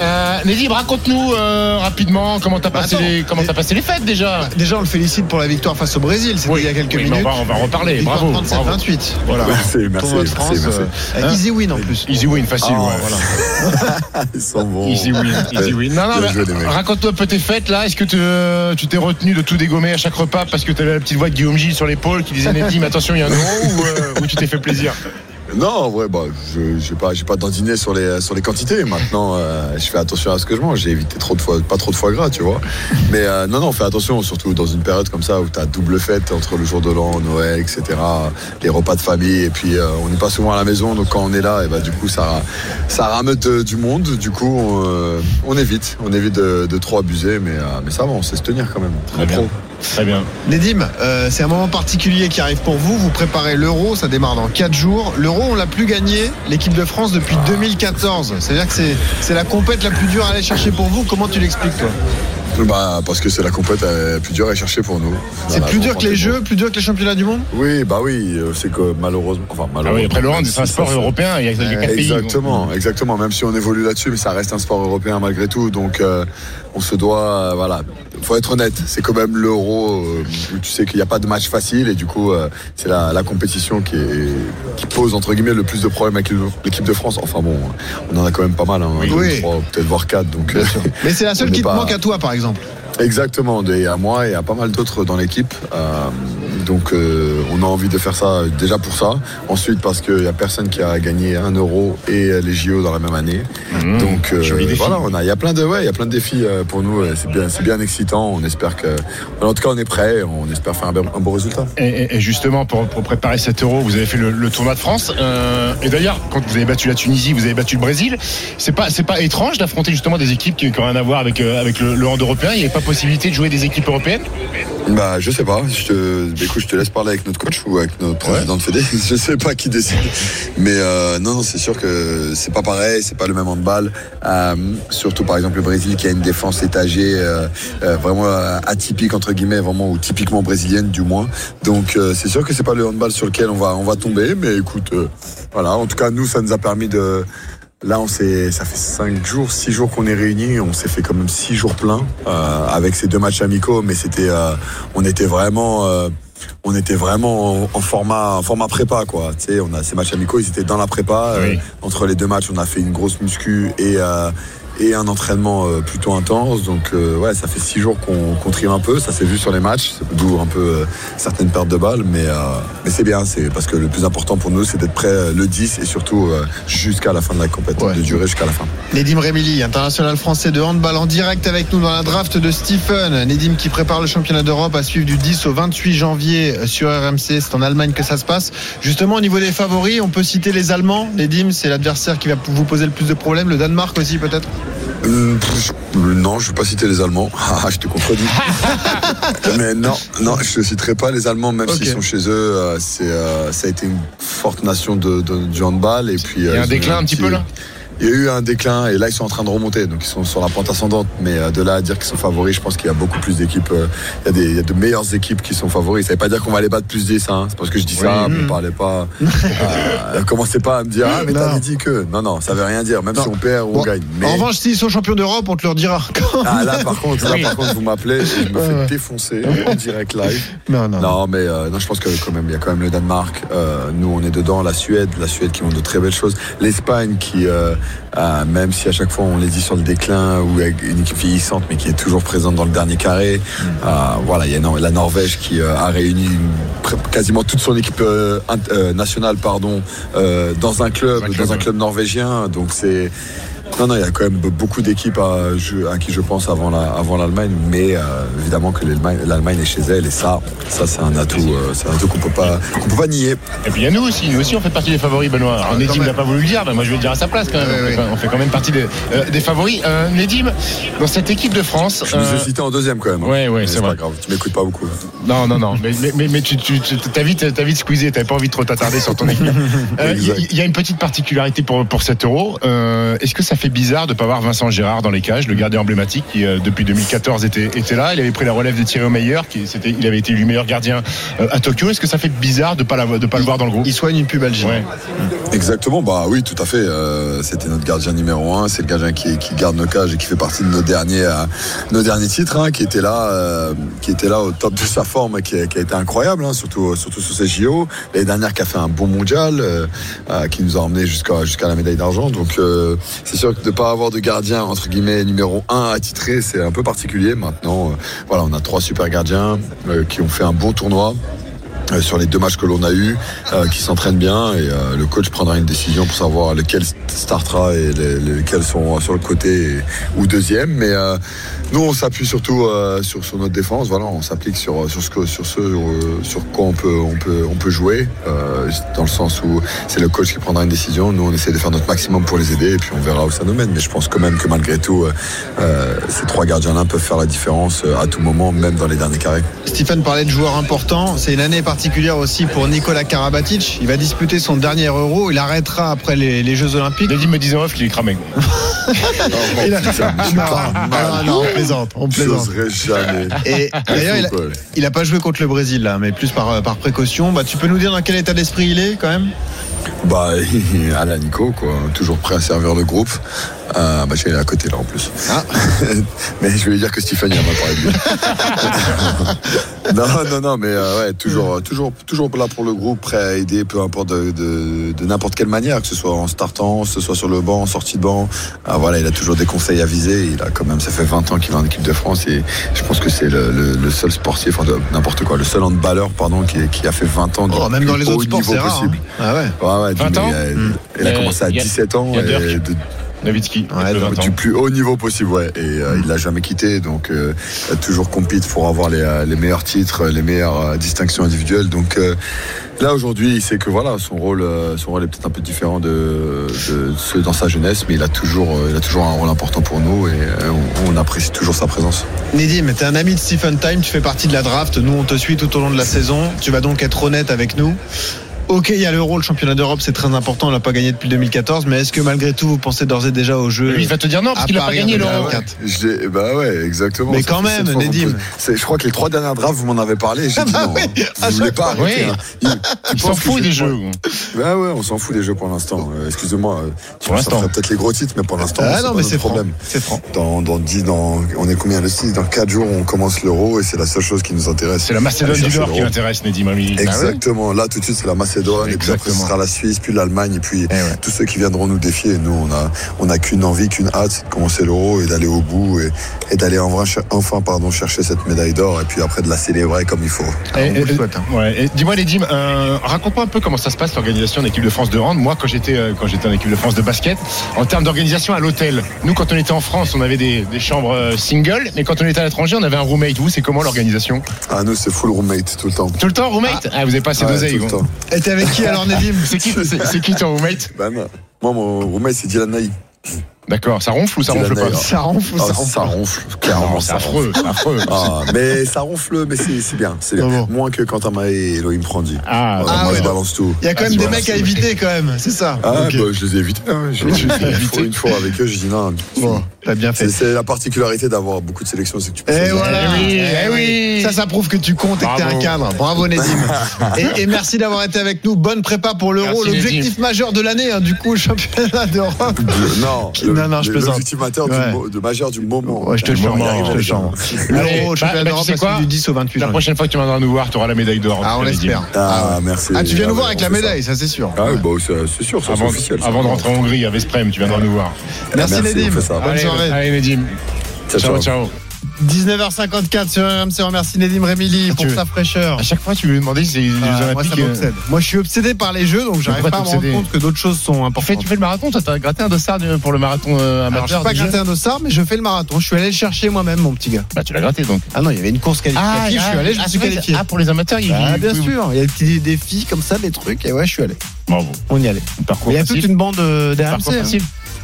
Euh, Nedim, raconte-nous euh, rapidement comment t'as Bah, passé attends. les comment t'as passé les fêtes déjà? Déjà, on le félicite pour la victoire face au Brésil. C'était Oui, il y a quelques minutes. On va on va en reparler. Bravo. 37, bravo. 28. Voilà. Merci, merci, merci, France, merci. euh, Hein easy win en plus. Easy win, facile. Ah, ouais, voilà. Ils sont bons. Easy win, easy win. Non, non, mecs. raconte-toi un peu tes fêtes là. Est-ce que tu, euh, tu t'es retenu de tout dégommer à chaque repas parce que tu avais la petite voix de Guillaume Gilles sur l'épaule qui disait Nedim, attention, il y a un euro ou, euh, ou tu t'es fait plaisir? Non, en vrai, bah, je j'ai pas, j'ai pas dandiné sur les sur les quantités. Maintenant, euh, je fais attention à ce que je mange. J'ai évité trop de foie, pas trop de foie gras, tu vois. Mais euh, non, non, fais attention, surtout dans une période comme ça où tu as double fête entre le jour de l'an, Noël, etc. Les repas de famille, et puis euh, on n'est pas souvent à la maison, donc quand on est là, et bah du coup ça ça rameute du monde. Du coup, on, euh, on évite, on évite de, de trop abuser, mais euh, mais ça va, on sait se tenir quand même. Très bien. Très bien. Nedim, euh, c'est un moment particulier qui arrive pour vous. Vous préparez l'Euro, ça démarre dans 4 jours. L'Euro, on l'a plus gagné, l'équipe de France, depuis 2014. C'est-à-dire que c'est, c'est la compète la plus dure à aller chercher pour vous. Comment tu l'expliques, toi? Bah parce que c'est la compète euh, plus dure à chercher pour nous. C'est plus dur que les Jeux, plus dur que les championnats du monde? Oui, bah oui, euh, c'est que malheureusement, enfin Ah malheureusement. oui, après le hand, c'est un sport européen. Il y a, pays. Exactement, exactement. Même si on évolue là-dessus, mais ça reste un sport européen malgré tout. Donc, euh, on se doit, euh, voilà, faut être honnête. C'est quand même l'Euro euh, où tu sais qu'il n'y a pas de match facile et du coup, euh, c'est la, la compétition qui, est, qui pose entre guillemets le plus de problèmes avec l'équipe de France. Enfin bon, on en a quand même pas mal, hein, Oui. trois, peut-être voire quatre. Donc, euh, Mais c'est la seule qui te pas- manque à toi, par exemple. Exactement, et à moi et à pas mal d'autres dans l'équipe. Euh, donc euh, on a envie de faire ça déjà pour ça. Ensuite parce qu'il n'y a personne qui a gagné un euro et les JO dans la même année. donc euh, voilà, on a, il y a plein de, ouais, il y a plein de défis pour nous. C'est bien, c'est bien excitant. On espère que, en tout cas, on est prêt. On espère faire un, bon- un bon résultat. Et, et- et justement, pour, pour préparer cet euro, vous avez fait le, le tournoi de France. Et d'ailleurs, quand vous avez battu la Tunisie, vous avez battu le Brésil. C'est pas, c'est pas étrange d'affronter justement des équipes qui n'ont rien à voir avec, avec le, le hand européen. Il n'y a pas possibilité de jouer des équipes européennes Bah, je sais pas. Je te, bah, écoute, je te laisse parler avec notre coach ou avec notre président de Fédé. Je sais pas qui décide. Mais euh, non, non, c'est sûr que c'est pas pareil. C'est pas le même handball. Euh, surtout, par exemple, le Brésil qui a une défense étagée euh, vraiment atypique entre guillemets, vraiment ou typiquement brésilienne du moins. Donc, c'est sûr que c'est pas le handball sur lequel on va, on va tomber. Mais écoute, voilà. En tout cas, nous, ça nous a permis de Là, on s'est, ça fait cinq jours, six jours qu'on est réunis. On s'est fait quand même six jours pleins euh, avec ces deux matchs amicaux, mais c'était, euh, on était vraiment, euh, on était vraiment en, en format, en format prépa, quoi. Tu sais, on a ces matchs amicaux, ils étaient dans la prépa. Entre les deux matchs, on a fait une grosse muscu et euh, et un entraînement euh, plutôt intense. Donc euh, ouais, ça fait six jours qu'on trime un peu. Ça s'est vu sur les matchs, d'où un peu euh, certaines pertes de balles, mais euh, mais c'est bien. C'est parce que le plus important pour nous, c'est d'être prêt le 10 et surtout jusqu'à la fin de la compétition, de durer jusqu'à la fin. Nedim Remili, international français de handball en direct avec nous dans la draft de Stephen. Nedim qui prépare le championnat d'Europe à suivre du 10 au 28 janvier sur RMC. C'est en Allemagne que ça se passe. Justement, au niveau des favoris, on peut citer les Allemands. Nedim, c'est l'adversaire qui va vous poser le plus de problèmes. Le Danemark aussi, peut-être? Pff, non, je ne vais pas citer les Allemands. Ah, je te contredis. Mais non, non, je ne citerai pas les Allemands, même s'ils sont chez eux. euh, c'est, euh, ça a été une forte nation de, de- du handball. Et puis, Il y a euh, un déclin un petit peu, là Il y a eu un déclin et là ils sont en train de remonter, donc ils sont sur la pente ascendante. Mais euh, de là à dire qu'ils sont favoris, je pense qu'il y a beaucoup plus d'équipes. euh, il, y a des, il y a de meilleures équipes qui sont favoris. Ça veut pas dire qu'on va les battre plus 10, hein. c'est parce que je dis ça, Oui. mais parlez pas. euh, commencez pas à me dire, ah mais t'avais dit que. Non, non, ça veut rien dire, même si on perd ou on gagne. Mais... En revanche, s'ils sont champions d'Europe, on te leur dira. Ah là par contre, là, Oui. par contre vous m'appelez je me fais défoncer en direct live. Non, non. mais euh, non, je pense que quand même il y a quand même le Danemark. euh, nous on est dedans, la Suède, la Suède qui ont de très belles choses. L'Espagne qui, euh, euh, même si à chaque fois on les dit sur le déclin ou une équipe vieillissante, mais qui est toujours présente dans le dernier carré. Euh, voilà, il y a la Norvège qui euh, a réuni quasiment toute son équipe euh, nationale, pardon, euh, dans un club, dans un club norvégien. Donc c'est non, non, il y a quand même beaucoup d'équipes à, qui je pense avant la- avant l'Allemagne, mais euh, évidemment que l'Allemagne est chez elle et ça, ça c'est un atout, euh, c'est un atout qu'on peut qu'on peut pas nier. Et puis il y a nous aussi, nous aussi on fait partie des favoris, Benoît. Alors, Nedim n'a pas voulu le dire, mais moi je vais le dire à sa place quand même. on, fait, on fait quand même partie des, euh, des favoris. Euh, Nedim, dans cette équipe de France. Je euh, cité en deuxième quand même. hein. Ouais, ouais, Mais c'est vrai. pas grave, tu m'écoutes pas beaucoup. Non, non, non, mais, mais, mais, mais tu, tu, tu t'as vite, t'as vite squeezé, t'avais pas envie de trop t'attarder sur ton équipe. Il y, y a une petite particularité pour, pour cet euro. Est-ce que ça fait fait bizarre de ne pas avoir Vincent Gérard dans les cages, le gardien emblématique qui euh, depuis 2014 était, était là. Il avait pris la relève de Thierry Meyer, qui c'était, il avait été élu meilleur gardien euh, à Tokyo. Est-ce que ça fait bizarre de pas la, de pas le voir dans le groupe? Il soigne une pub algérienne. Ouais. Exactement, bah oui, tout à fait. Euh, C'était notre gardien numéro un. C'est le gardien qui, qui garde nos cages et qui fait partie de nos derniers, euh, nos derniers titres, hein, qui était là, euh, qui était là au top de sa forme, qui a, qui a été incroyable, hein, surtout, surtout sur ces JO. L'année dernière, qui a fait un bon mondial, euh, euh, qui nous a emmené jusqu'à jusqu'à la médaille d'argent. Donc, euh, c'est sûr de pas avoir de gardien entre guillemets numéro un attitré, c'est un peu particulier. Maintenant, euh, voilà, on a trois super gardiens euh, qui ont fait un bon tournoi sur les deux matchs que l'on a eu, euh, qui s'entraînent bien et euh, le coach prendra une décision pour savoir lequel startera et les- lesquels sont sur le côté ou deuxième. Mais euh, nous, on s'appuie surtout euh, sur, notre défense. Voilà, on s'applique sur sur ce que sur ce euh, sur quoi on peut on peut on peut jouer euh, dans le sens où c'est le coach qui prendra une décision. Nous, on essaie de faire notre maximum pour les aider et puis on verra où ça nous mène. Mais je pense quand même que malgré tout, euh, euh, ces trois gardiens-là peuvent faire la différence euh, à tout moment, même dans les derniers carrés. Stephen parlait de joueurs importants. C'est une année particulière aussi pour Nicolas Karabatic. Il va disputer son dernier euro. Il arrêtera après les, les Jeux Olympiques. Denis me disait off qu'il est cramé. Il a- non, non, non, on plaisante. On plaisante. J'oserais jamais. Et d'ailleurs, il, a- il a pas joué contre le Brésil là, mais plus par, par précaution. Bah, tu peux nous dire dans quel état d'esprit il est quand même? Bah, à la Nico, quoi. Toujours prêt à servir le groupe. Euh, bah, est à côté, là, en plus. mais je vais lui dire que Stéphane, il a pas parlé de lui. non, non, non, mais euh, ouais, toujours, toujours, toujours là pour le groupe, prêt à aider, peu importe de, de, de n'importe quelle manière, que ce soit en startant, que ce soit sur le banc, en sortie de banc. Ah, voilà, il a toujours des conseils à viser. Il a quand même, ça fait 20 ans qu'il est en équipe de France et je pense que c'est le, le- le seul sportif, enfin, de- n'importe quoi, le seul handballeur, pardon, qui, qui a fait 20 ans du Oh, Même dans les autres haut sports, niveau c'est rare. possible. hein. Ah ouais. Ouais, ouais, 20 mais ans il a, il a Euh, commencé à a- 17 ans il y a et Dirk. de- Nowitzki, Ouais, de donc 20 ans. du plus haut niveau possible, ouais. Et euh, il l'a jamais quitté, donc euh, il a toujours compete pour avoir les, euh, les meilleurs titres, les meilleures euh, distinctions individuelles. Donc euh, là aujourd'hui, il sait que voilà, son rôle, euh, son rôle est peut-être un peu différent de, de ceux dans sa jeunesse, mais il a toujours, euh, il a toujours un rôle important pour nous et euh, on, on apprécie toujours sa présence. Nedim, t'es un ami de Stephen Time, tu fais partie de la draft. Nous, on te suit tout au long de la saison. Tu vas donc être honnête avec nous. Ok, il y a l'Euro, le championnat d'Europe, c'est très important. On l'a pas gagné depuis 2014, mais est-ce que malgré tout, vous pensez d'ores et déjà au jeu Lui, il va te dire non, parce qu'il a pas gagné l'Euro. 2024? Je l'ai- bah ouais, exactement. Mais quand même, Nedim. Je crois que les trois dernières drafts, vous m'en avez parlé. J'ai dit bah non. hein. Vous voulez pas arrêter, Oui. hein. Il, tu Il s'en fout des jeux. Bah ouais, on s'en fout des jeux pour l'instant. Euh, Excusez-moi. euh, Pour l'instant. ferait peut-être les gros titres, mais pour l'instant, Ah c'est non, pas mais c'est problème. C'est franc. Dans, dans 10, dans, on est combien le 6 Dans 4 jours, on commence l'euro et c'est la seule chose qui nous intéresse. C'est la Macédoine du Nord qui m'intéresse, Nedim Remili. Exactement. Là, tout de suite, c'est la Macédoine, et puis après, ce Exactement. sera la Suisse, puis l'Allemagne, et puis Eh ouais. tous ceux qui viendront nous défier. Nous, on a, on a qu'une envie, qu'une hâte, c'est de commencer l'euro et d'aller au bout et, et d'aller enfin, pardon, chercher cette médaille d'or et puis après de la célébrer comme il faut. Et- et- hein. ouais, et Dis-moi, Nedim, euh, raconte-moi un peu comment ça se passe l'organisation de l'équipe de France de hand. Moi, quand j'étais euh, quand j'étais en équipe de France de basket, en termes d'organisation à l'hôtel, nous, quand on était en France, on avait des, des chambres euh, single, mais quand on était à l'étranger, on avait un roommate. Vous, c'est comment l'organisation? Ah, nous, c'est full roommate tout le temps. Tout le temps roommate? Ah, vous avez pas assez Ouais, d'oseille. Et t'es avec qui alors, Nedim? C'est qui, c'est, c'est qui ton roommate? Ben, moi, mon roommate, c'est Dylan Naï. D'accord, ça ronfle ou ça ronfle pas Ça ronfle ou Ah, ça ronfle ça ronfle, c'est ça affreux, c'est affreux. Ah, mais ça ronfle, mais c'est bien. C'est. Ah bon Moins que quand Tama et Elohim Prandi. Ah, ah moi, ouais, je balance tout. Il y a quand même des mecs à éviter quand même, c'est ça. Ah, bah, je les ai évités. Hein. J'ai fait une fois- une fois avec eux, j'ai dit non. Bon, t'as bien fait. C'est la particularité d'avoir beaucoup de sélections, c'est que tu peux voilà. Eh oui, Eh eh oui. Ça, ça prouve que tu comptes et que t'es un cadre. Bravo, Nedim. et, et merci d'avoir été avec nous. Bonne prépa pour l'Euro. L'objectif majeur de l'année, hein, du coup, le championnat d'Europe. Non, non, non, je le- plaisante. L'objectif majeur, Ouais. du, majeur du moment. Ouais, je te le moment, Je te le. Allez, L'Euro, le championnat d'Europe, c'est du 10 au 28 La prochaine fois que tu viendras nous voir, tu auras la médaille d'or. Ah, on l'espère. Ah, merci. Ah, tu viens nous voir avec la médaille, ça c'est sûr. Ah, oui, bah, c'est sûr, ça, c'est Avant, officiel. avant de rentrer en Hongrie à Vesprem, tu viendras nous voir. Merci, Nedim. Bonne allez, soirée. allez, Nedim. Ciao. ciao. 19h54 sur RMC. On remercie Nedim Remili pour Ah, Tu- sa fraîcheur. À chaque fois, tu me demandais si Ah, moi, ça euh, m'obsède. Moi, je suis obsédé par les jeux, donc j'arrive pas à me rendre compte que d'autres choses sont Tu fais, importantes. tu fais le marathon, toi, t'as gratté un dossard pour le marathon euh, Alors, je amateur pas gratté un dossard, mais je fais le marathon. Je suis allé le chercher moi-même, mon petit gars. Bah, tu l'as gratté donc. Ah non, il y avait une course qualificative. je suis allé, je me ah, suis qualifié. Ah, pour les amateurs, il Ah, il- bien oui, oui. sûr, il y a des petits défis comme ça, des trucs, et ouais, je suis allé. Bravo. On y allait. Il y a toute une bande euh, d'RMC.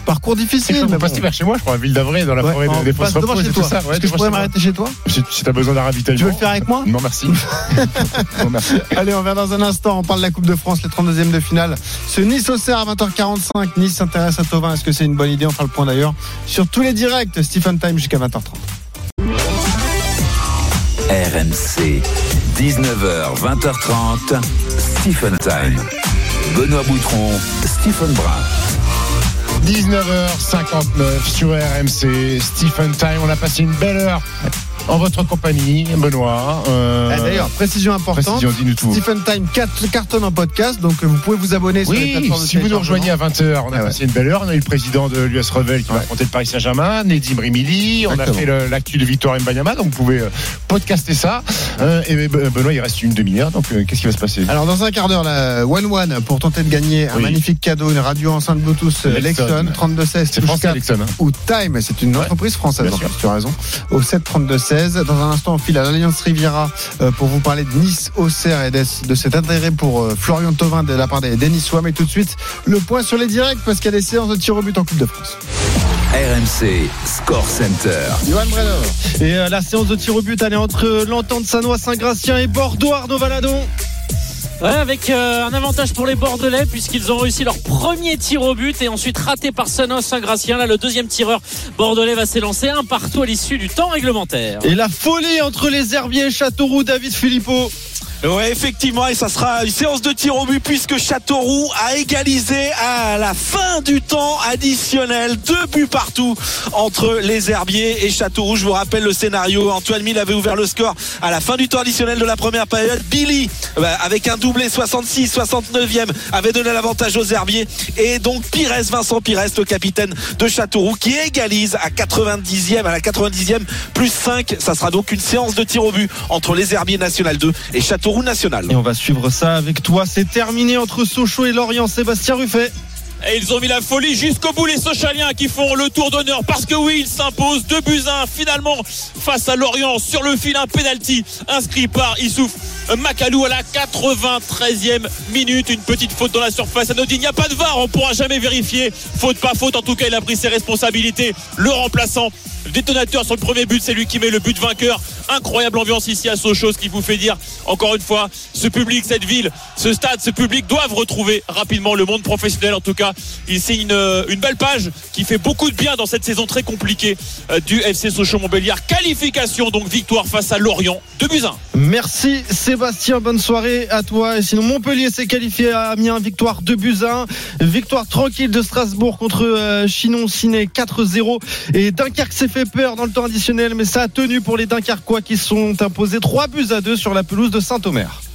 Parcours difficile. On mais va bon. passer vers chez moi, je crois, à Ville d'Avray, dans la Ouais, forêt on de- des passe devant chez toi. Est-ce Ouais, que je pourrais m'arrêter chez toi Si, si t'as besoin d'un ravitaillement. Tu veux le faire avec moi Non, merci. non, merci. Allez, on vient dans un instant. On parle de la Coupe de France, les 32e de finale. Ce Nice-Auxerre à 20h45. Nice s'intéresse à Tovin. Est-ce que c'est une bonne idée? On fera le point d'ailleurs sur tous les directs. Stephen Time jusqu'à 20h30. RMC, 19h, 20h30, Stephen Time. Benoît Boutron, Stephen Brun. 19h59 sur RMC, Stephen Time. On a passé une belle heure en votre compagnie, Benoît. Euh, Eh, D'ailleurs, précision importante. précision. Stephen Time 4 cartonne en podcast, donc euh, vous pouvez vous abonner sur les de si vous nous rejoignez à 20h, on a Ah ouais. passé une belle heure. On a eu le président de l'US Revel qui va affronter le Paris Saint-Germain, Nedim Rimili. On a fait l'actu de Victor Mbanyama, donc vous pouvez euh, podcaster ça. Euh, et ben, Benoît, il reste une demi-heure, donc euh, qu'est-ce qui va se passer? Alors dans un quart d'heure, la One One pour tenter de gagner un magnifique cadeau, une radio enceinte Bluetooth Lexon. Lexon 3216 C'est français, Lexon. hein. ou Time, c'est une entreprise française, en tu as raison, au 73216. Dans un instant, on file à l'Alliance Riviera euh, pour vous parler de Nice, Auxerre et de cet intérêt pour euh, Florian Thauvin de la part des, des Niçois. Mais tout de suite, le point sur les directs parce qu'il y a des séances de tir au but en Coupe de France. RMC, Score Center. Johan Brenner. Et euh, la séance de tir au but, elle est entre l'entente Sanois Saint-Gratien et Bordeaux Arnaud Valadon. Ouais, avec euh, un avantage pour les Bordelais puisqu'ils ont réussi leur premier tir au but et ensuite raté par Sanos Saint-Gratien. Là, le deuxième tireur bordelais va s'élancer un partout à l'issue du temps réglementaire. Et la folie entre les Herbiers et Châteauroux, David Philippot. Ouais, effectivement, et ça sera une séance de tir au but puisque Châteauroux a égalisé à la fin du temps additionnel. Deux buts partout entre les Herbiers et Châteauroux. Je vous rappelle le scénario. Antoine Mille avait ouvert le score à la fin du temps additionnel de la première période. Billy, bah, avec un doublé 66, 69e, avait donné l'avantage aux Herbiers. Et donc Pires, Vincent Pires, le capitaine de Châteauroux, qui égalise à 90e, à la 90e, plus 5. Ça sera donc une séance de tir au but entre les Herbiers National 2 et Châteauroux National. Et on va suivre ça avec toi. C'est terminé entre Sochaux et Lorient. Sébastien Ruffet. Et ils ont mis la folie jusqu'au bout les Sochaliens qui font le tour d'honneur parce que oui ils s'imposent 2 buts 1 finalement face à Lorient sur le fil un penalty inscrit par Issouf Macalou à la 93e minute. Une petite faute dans la surface anodine il n'y a pas de VAR. On pourra jamais vérifier. Faute pas faute. En tout cas il a pris ses responsabilités. Le remplaçant le détonateur sur le premier but c'est lui qui met le but vainqueur. Incroyable ambiance ici à Sochaux ce qui vous fait dire encore une fois ce public cette ville ce stade ce public doivent retrouver rapidement le monde professionnel. En tout cas il signe une, une belle page qui fait beaucoup de bien dans cette saison très compliquée euh, du FC Sochaux-Montbéliard. Qualification donc victoire face à Lorient. 2 buts 1 Merci bonne soirée à toi. Et sinon Montpellier s'est qualifié à Amiens, victoire 2 buts à 1. Victoire tranquille de Strasbourg contre euh, Chinon Ciné 4-0. Et Dunkerque s'est fait peur dans le temps additionnel, mais ça a tenu pour les Dunkerquois qui sont imposés 3 buts à 2 sur la pelouse de Saint-Omer.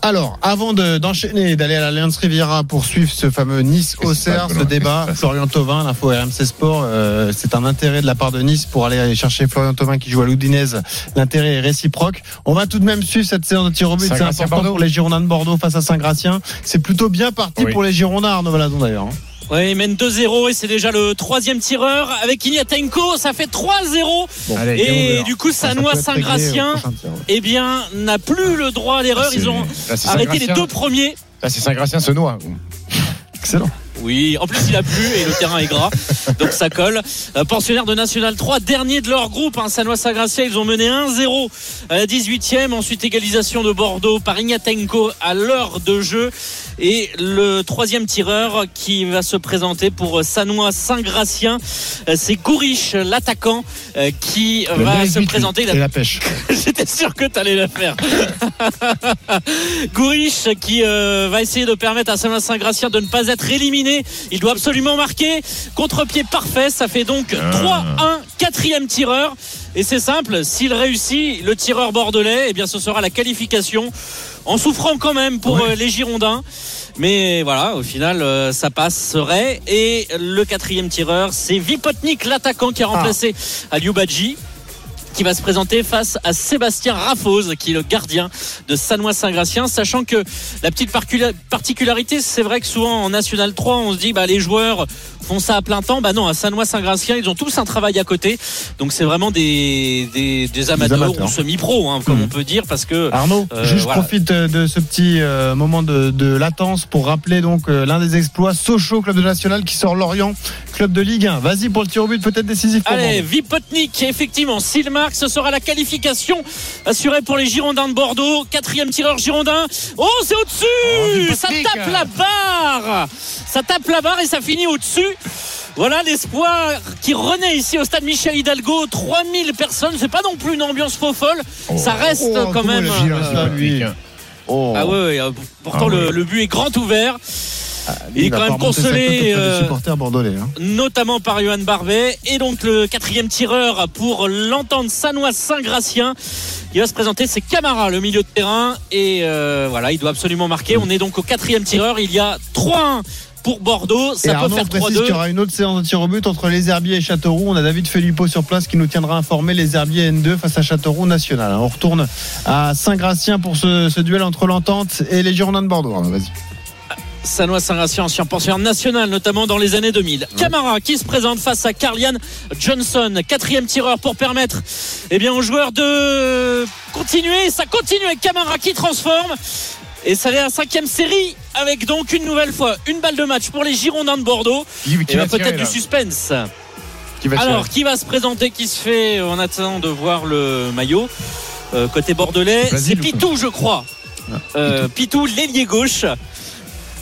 Alors, avant de- d'enchaîner et d'aller à l'Alliance Riviera pour suivre ce fameux Nice-Auxerre, ce débat, Florian Thauvin, l'info RMC Sport, euh, c'est un intérêt de la part de Nice pour aller chercher Florian Thauvin qui joue à l'Oudinez. L'intérêt est réciproque. On va tout de même suivre cette séance de tir au but. C'est important Bordeaux. pour les Girondins de Bordeaux face à Saint-Gratien. C'est plutôt bien parti Oui. pour les Girondins, Arnaud Valadon d'ailleurs. Ouais, il mène 2-0 et c'est déjà le troisième tireur avec Ignatenko. Ça fait 3-0. Allez, game Et du coup, Ah, ça Sanois Saint-Gratien, eh bien, n'a plus le droit à l'erreur. C'est- Ils ont là, arrêté les deux premiers. Là, c'est Saint-Gratien se noie. Excellent. Oui, en plus il a plu et le terrain est gras, donc ça colle. Euh, pensionnaire de National 3, dernier de leur groupe, hein, Sanois Saint-Gratien, ils ont mené 1-0 à la 18e, ensuite égalisation de Bordeaux par Ignatenko à l'heure de jeu. Et le troisième tireur qui va se présenter pour Sanois Saint-Gratien, euh, c'est Gourich, l'attaquant, euh, qui Le va se présenter. La pêche. J'étais sûr que tu allais la faire. Gourich qui euh, va essayer de permettre à Saint Saint-Gratien de ne pas être éliminé. Il doit absolument marquer. Contre-pied parfait. Ça fait donc 3-1, quatrième tireur. Et c'est simple, s'il réussit, le tireur bordelais, eh bien ce sera la qualification. En souffrant quand même pour euh, les Girondins. Mais voilà, au final, euh, ça passerait. Et le quatrième tireur, c'est Vipotnik, l'attaquant qui a remplacé Aliou-Badji qui va se présenter face à Sébastien Raffose, qui est le gardien de Sanois Saint-Gratien, sachant que la petite particularité, c'est vrai que souvent en National 3, on se dit bah les joueurs font ça à plein temps. Bah non, à Sanois Saint-Gratien, ils ont tous un travail à côté. Donc c'est vraiment des, des, des amateurs, amateurs. ou semi-pro, hein, comme Mhm. on peut dire, parce que Arnaud, Euh, juste voilà. profite de ce petit euh, moment de, de latence pour rappeler donc euh, l'un des exploits Sochaux, club de national qui sort Lorient. club de Ligue 1. Vas-y pour le tir au but peut-être décisif pour Allez. Vipotnik, effectivement, s'il marque, ce sera la qualification assurée pour les Girondins de Bordeaux. Quatrième tireur Girondin. Oh, c'est au-dessus Ça Vipotnik. tape la barre Ça tape la barre et ça finit au-dessus. Voilà l'espoir qui renaît ici au stade Michel Hidalgo. 3000 personnes, c'est pas non plus une ambiance faux folle. Ça reste Oh, quand même. il euh, lui Oh. Ah ouais, ouais, euh, pourtant Ah le, le but est grand ouvert. il est Il va quand même consolé. euh, hein. notamment par Johan Barbet et donc le quatrième tireur pour l'entente sanois Saint-Gratien qui va se présenter c'est Camara le milieu de terrain et euh, voilà il doit absolument marquer on est donc au quatrième tireur il y a 3-1 pour Bordeaux Et ça peut Arnaud, faire on précise qu'il y 3-2 aura une autre séance de tir au but entre les Herbiers et Châteauroux. On a David Filippo sur place qui nous tiendra informé les Herbiers N2 face à Châteauroux National. On retourne à Saint-Gratien pour ce, ce duel entre l'entente et les Girondins de Bordeaux. Vas-y. Sanois Saint-Gratien ancien pensionnaire national notamment dans les années 2000 Camara qui se présente face à Carlian Johnson quatrième tireur pour permettre eh bien aux joueurs de continuer ça continue avec Camara qui transforme et ça est la cinquième série avec donc une nouvelle fois une balle de match pour les Girondins de Bordeaux Qui, qui et va tirer, peut-être du suspense Qui va alors qui va se présenter qui se fait en attendant de voir le maillot Euh, côté bordelais C'est Pitou je crois Euh, Pitou l'ailier gauche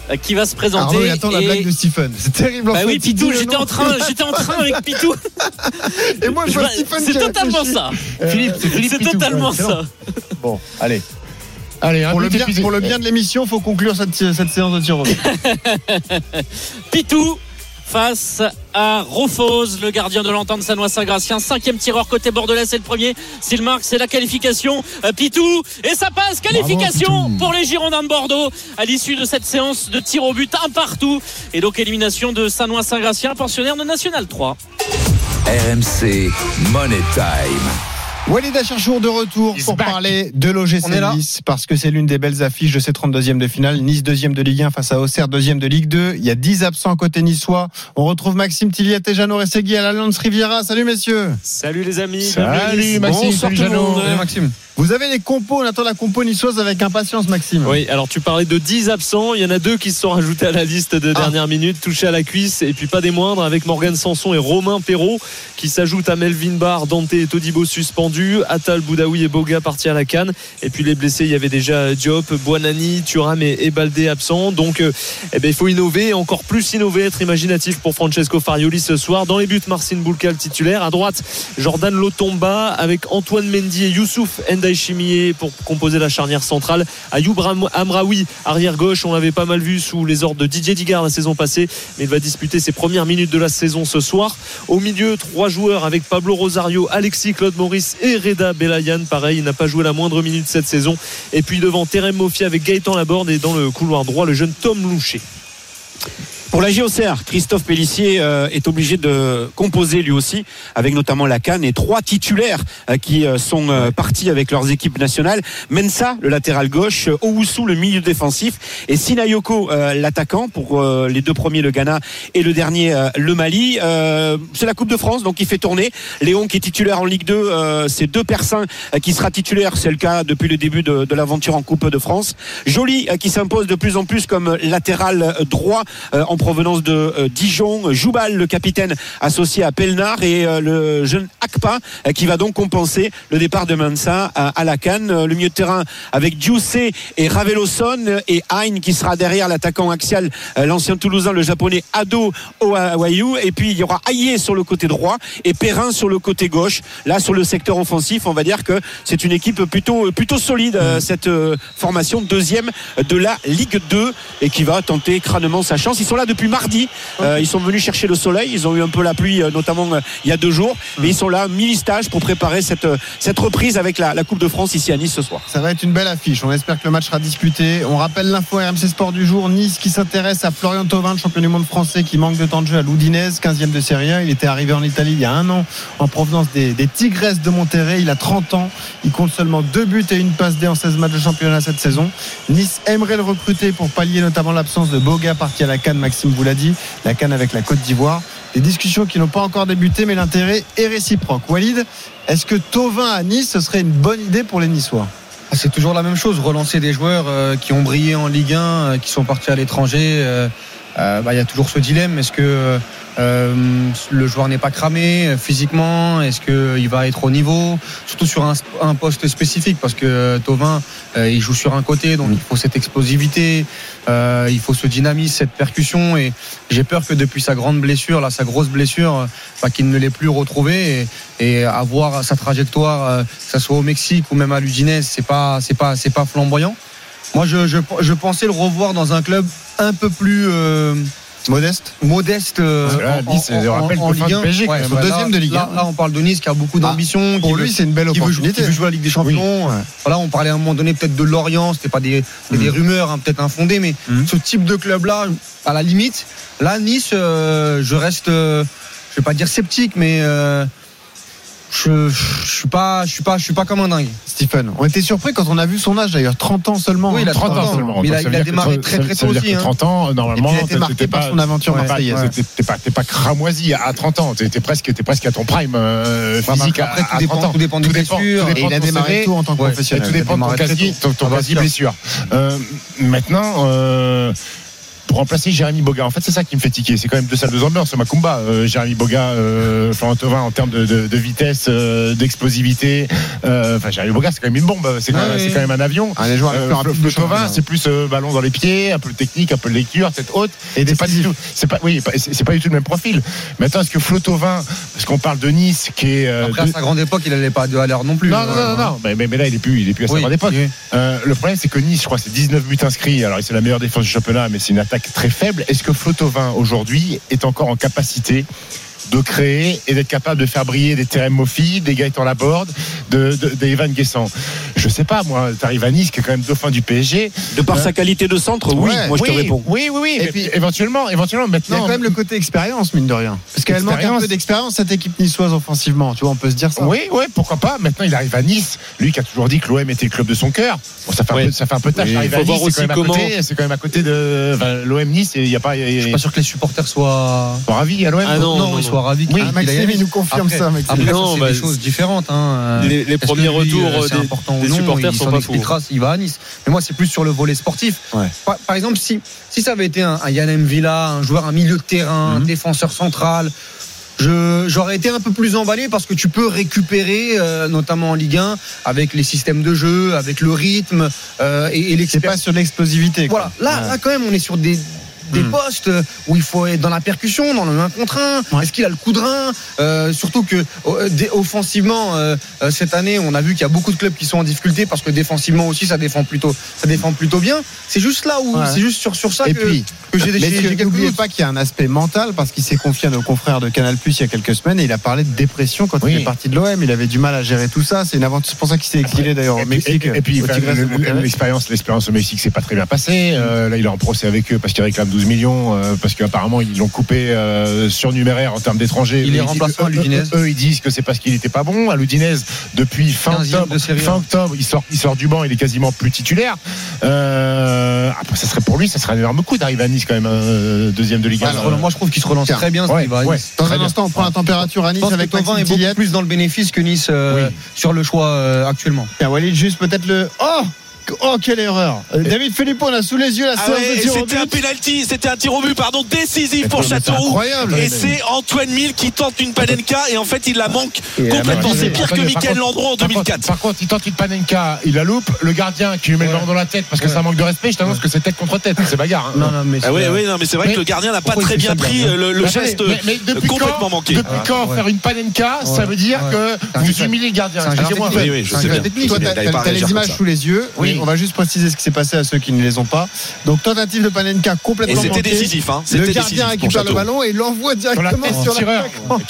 euh, qui va se présenter Arnaud, il attend la blague de Stephen. C'est terrible. en bah fait. oui, Pitou, j'étais en train, j'étais en train avec Pitou. Et moi, je vois Stephen C'est totalement ça. Euh, Philippe, c'est totalement ça. Bon, allez. Allez, Pour le, bien, épuisé. pour le bien de l'émission, il faut conclure cette, cette séance de tir au but. Pitou face à Rofos, le gardien de l'entente Sanois Saint-Gratien. Cinquième tireur côté bordelais, c'est le premier. S'il marque, c'est la qualification. Euh, Pitou, et ça passe. Qualification pour les Girondins de Bordeaux à l'issue de cette séance de tir au but, un partout. Et donc élimination de Sanois Saint-Gratien, pensionnaire de National 3. RMC Money Time. Walid Acharchour de retour He's pour back. parler de l'OGC. Nice parce que c'est l'une des belles affiches de ces 32e de finale. Nice deuxième de Ligue 1 face à Auxerre deuxième de Ligue 2. Il y a 10 absents côté niçois. On retrouve Maxime Tilliat et Jeannot Ressegui à l'Alliance Riviera. Salut messieurs. Salut les amis. Salut Maxime, Bonsoir salut tout le Jeannot. monde. Salut, Maxime. Vous avez les compos, on attend la compo niçoise avec impatience Maxime. Oui, alors tu parlais de 10 absents. Il y en a deux qui se sont rajoutés à la liste de Ah. dernière minute, touchés à la cuisse. Et puis pas des moindres avec Morgan Sanson et Romain Perrault qui s'ajoutent à Melvin Barr, Dante et Todibo suspendus, Atal Boudaoui et Boga partis à la canne. Et puis les blessés, il y avait déjà Diop, Buonani, Thuram et, Baldé absents. Donc euh, eh ben, il faut innover, encore plus innover, être imaginatif pour Francesco Farioli ce soir. Dans les buts, Marcin Boulkal titulaire. À droite, Jordan Lotomba avec Antoine Mendy et Youssouf Ndaïchimier pour composer la charnière centrale. Ayoub Amraoui, arrière gauche, on l'avait pas mal vu sous les ordres de Didier Digard la saison passée, mais il va disputer ses premières minutes de la saison ce soir. Au milieu, trois joueurs avec Pablo Rosario, Alexis Claude Maurice et Reda Belayan. Pareil, il n'a pas joué la moindre minute cette saison. Et puis devant Terem Moffi avec Gaëtan Laborde et dans le couloir droit, le jeune Tom Loucher. Pour la JOCR, Christophe Pellissier euh, est obligé de composer lui aussi, avec notamment la Cannes et trois titulaires euh, qui euh, sont partis avec leurs équipes nationales. Mensa, le latéral gauche, Owusu, le milieu défensif, et Sinayoko, l'attaquant, pour les deux premiers, le Ghana, et le dernier, le Mali. C'est la Coupe de France, donc il fait tourner. Léon qui est titulaire en Ligue 2, euh, c'est deux Persins euh, qui sera titulaire, c'est le cas depuis le début de, de l'aventure en Coupe de France. Joly qui s'impose de plus en plus comme latéral droit en provenance de euh, Dijon. Joubal, le capitaine associé à Pelnar et euh, le jeune Akpa euh, qui va donc compenser le départ de Mansa à, la Cannes. Le milieu de terrain avec Dioussé et Raveloson et Hein qui sera derrière l'attaquant axial, l'ancien Toulousain, le japonais Ado Oawayu. Et puis il y aura Aïe sur le côté droit et Perrin sur le côté gauche. Là, sur le secteur offensif, on va dire que c'est une équipe plutôt, plutôt solide, cette formation deuxième de la Ligue 2 et qui va tenter crânement sa chance. Ils sont là depuis mardi. Euh, ils sont venus chercher le soleil. Ils ont eu un peu la pluie, euh, notamment euh, il y a deux jours. Mais ils sont là, mini-stage, pour préparer cette, cette reprise avec la, la Coupe de France ici à Nice ce soir. Ça va être une belle affiche. On espère que le match sera disputé. On rappelle l'info RMC Sport du jour. Nice qui s'intéresse à Florian Thauvin, le champion du monde français qui manque de temps de jeu à l'Oudinese, 15e de Serie A. Il était arrivé en Italie il y a un an en provenance des, des Tigresses de Monterrey. Il a 30 ans. Il compte seulement deux buts et une passe D en 16 matchs de championnat cette saison. Nice aimerait le recruter pour pallier notamment l'absence de Boga parti à la Cannes, Maxime vous l'a dit. La Cannes avec la Côte d'Ivoire. Des discussions qui n'ont pas encore débuté, mais l'intérêt est réciproque. Walid, est-ce que Tovin à Nice, ce serait une bonne idée pour les Niçois? Ah, C'est toujours la même chose, relancer des joueurs euh, qui ont brillé en Ligue 1, euh, qui sont partis à l'étranger. euh, bah, il y a toujours ce dilemme. Est-ce que euh, le joueur n'est pas cramé euh, physiquement Est-ce qu'il va être au niveau? Surtout sur un, poste spécifique, parce que Tovin, euh, il joue sur un côté, donc il faut cette explosivité, il faut ce dynamisme, cette percussion. Et j'ai peur que depuis sa grande blessure, là, sa grosse blessure, bah, qu'il ne l'ait plus retrouvé. Et, avoir sa trajectoire, que ce soit au Mexique ou même à l'Udinese, c'est pas, c'est pas, c'est pas flamboyant. Moi, je, je, pensais le revoir dans un club un peu plus modeste. Modeste. euh, là, en- Nice, en- je rappelle, en- en peu fin Ligue du 1. PSG, quand Ouais, même. bah, Deuxième là- de Ligue Là, 1. là, on parle de Nice qui a beaucoup Ah, d'ambition. pour qui lui, c'est une belle qui veut jouer- opportunité. Qui veut jouer à la Ligue des Champions. Voilà, on parlait à un moment donné peut-être de Lorient. C'était pas des, c'était des rumeurs, hein, peut-être infondées, mais ce type de club-là, à la limite, là, Nice, euh, je reste, euh, je vais pas dire sceptique, mais euh, je, je suis pas, je suis pas, je suis pas comme un dingue. Stephen, on était surpris quand on a vu son âge d'ailleurs, 30 ans seulement. Oui, hein. il a 30 ans seulement. Mais il a- il a démarré très, très tôt aussi, hein. 30 ans, normalement, marqué t'es par pas- son aventure marseillaise. t'es- pas, t'es pas cramoisi à 30 ans. T'es t'es presque, t'es presque à ton prime euh, bah, physique après, à, tout à dépend- 30 ans. tout dépend des blessures. il a démarré tout en tant que Ouais, professionnel. tout dépend de ton quasi, Ah bah, blessure. Euh, maintenant, euh, pour remplacer Jérémy Boga, en fait, c'est ça qui me fait tiquer. C'est quand même deux salles, deux ambiances, ce Macumba. Euh, Jérémy Boga, euh, Florent Thauvin, en termes de, de- de vitesse, euh, d'explosivité. Euh, Enfin, Jérémy Boga, c'est quand même une bombe. C'est quand, Ouais, même- quand un avion. Un des joueurs les Flo Thauvin, championnat. c'est plus euh, ballon dans les pieds, un peu de technique, un peu de lecture, tête haute. Et c'est pas du tout. C'est pas, oui, c'est pas du tout le même profil. Maintenant, est-ce que Flo Thauvin, parce qu'on parle de Nice, qui est Après, à de- sa grande époque, il allait pas à l'heure non plus. non, hein. non, non, non. Mais, mais- là, il est plus, il est plus à sa Oui, grande époque. oui. Le problème, c'est que Nice, je crois, c'est 19 buts inscrits. Alors, c'est la meilleure défense du championnat, mais c'est une attaque très faible. Est-ce que Flotovin, aujourd'hui, est encore en capacité de créer et d'être capable de faire briller des Terem Moffi, des Gaëtan Laborde, de, de, des Evan Guessant Je sais pas, moi, t'arrives à Nice, qui est quand même dauphin du PSG. De par Euh, sa qualité de centre, oui, ouais, moi je te réponds. Oui, oui, oui. Et mais puis- éventuellement, éventuellement, Il y a maintenant. quand même le côté expérience, mine de rien. Parce qu'elle manque un Expérience. peu d'expérience, cette équipe niçoise offensivement. Tu vois, on peut se dire ça. Oui, oui, pourquoi pas. Maintenant, il arrive à Nice. Lui qui a toujours dit que l'OM était le club de son cœur. Bon, ça fait un peu, ça fait un peu tâche. Oui, Il à faut Nice, voir c'est aussi quand même à comment- côté. C'est quand même à côté de enfin, l'OM Nice. Il y a pas. Je suis pas sûr que les supporters soient. pas ravi à l'OM. Ah non, non, ravis. Oui, Ah, Maxime, il nous confirme Après- ça, Maxime. Après, ça, Non, c'est bah, des choses différentes. hein. Les- premiers lui, retours, euh, c'est des- important ou des non, supporters il sont s'en pas s'il va à Nice. Mais moi, c'est plus sur le volet sportif. Par, par exemple, si, si ça avait été un, un Yann Villa, un joueur, un milieu de terrain, un défenseur central, je- j'aurais été un peu plus emballé parce que tu peux récupérer, euh, notamment en Ligue 1, avec les systèmes de jeu, avec le rythme euh, et, et C'est l'expérience. pas sur l'explosivité. quoi. Voilà, là, là, quand même, on est sur des des Hmm. postes où il faut être dans la percussion, dans le 1 contre 1. Est-ce qu'il a le coup de rein Euh, Surtout que euh, dé- offensivement, euh, euh, cette année, on a vu qu'il y a beaucoup de clubs qui sont en difficulté parce que défensivement aussi, ça défend plutôt, ça défend plutôt bien. C'est juste là où, Ouais. c'est juste sur, sur ça Et que, puis, que j'ai quelques n'oubliez pas qu'il y a un aspect mental parce qu'il s'est confié à nos confrères de Canal Plus il y a quelques semaines et il a parlé de dépression quand Oui. il est parti de l'OM. Il avait du mal à gérer tout ça. C'est une aventure. C'est pour ça qu'il s'est exilé d'ailleurs au Mexique. et, puis l'expérience, l'expérience au Mexique, c'est pas très bien passé. Euh, là, il est en procès avec eux parce qu'il réclame 12 millions, euh, parce qu'apparemment ils l'ont coupé euh, surnuméraire en termes d'étrangers. Il est remplaçant à eux- l'Udinese. Eux, eux, ils disent que c'est parce qu'il n'était pas bon. À l'Udinese, depuis fin 15e octobre, de fin octobre, il sort, il sort du banc, il est quasiment plus titulaire. Euh, après, ça serait pour lui, ça serait un énorme coup d'arriver à Nice quand même, euh, deuxième de Ligue 1. Alors, moi, je trouve qu'il se relance très bien. Ouais, ouais. Nice. Dans Très un bien. instant, on prend la température à Nice avec Tovin est beaucoup plus dans le bénéfice que Nice euh, Oui. sur le choix euh, actuellement. Tiens, Walid, juste peut-être le. Oh Oh, quelle erreur Euh, David Philippe, on a sous les yeux la Ah séance ouais, de et tir au c'était un penalty, c'était un tir au but, pardon, décisif pour Châteauroux. incroyable. Et c'est Antoine Mille qui tente une panenka et en fait il la manque complètement. C'est pire que Michael Landreau en par contre- 2004. Par contre, il tente une panenka, il la loupe. Le gardien qui lui met le ballon dans la tête parce que ça manque de respect, je t'annonce que c'est tête contre tête. C'est bagarre. hein. Non, non, mais Ah oui, c'est- oui, non, mais c'est vrai Mais que le gardien n'a pas très bien pris euh, le, geste attendez, mais- mais depuis complètement quand, manqué. Depuis quand ouais. faire une panenka, ça veut dire que vous humiliez le gardien. Toi, t'as les images sous les yeux. Oui. On va juste préciser ce qui s'est passé à ceux qui ne les ont pas. Donc, tentative de Panenka Et complètement c'était manquée. décisif, hein. Le C'était gardien récupère le ballon et l'envoie la directement sur du tireur. Ah ouais,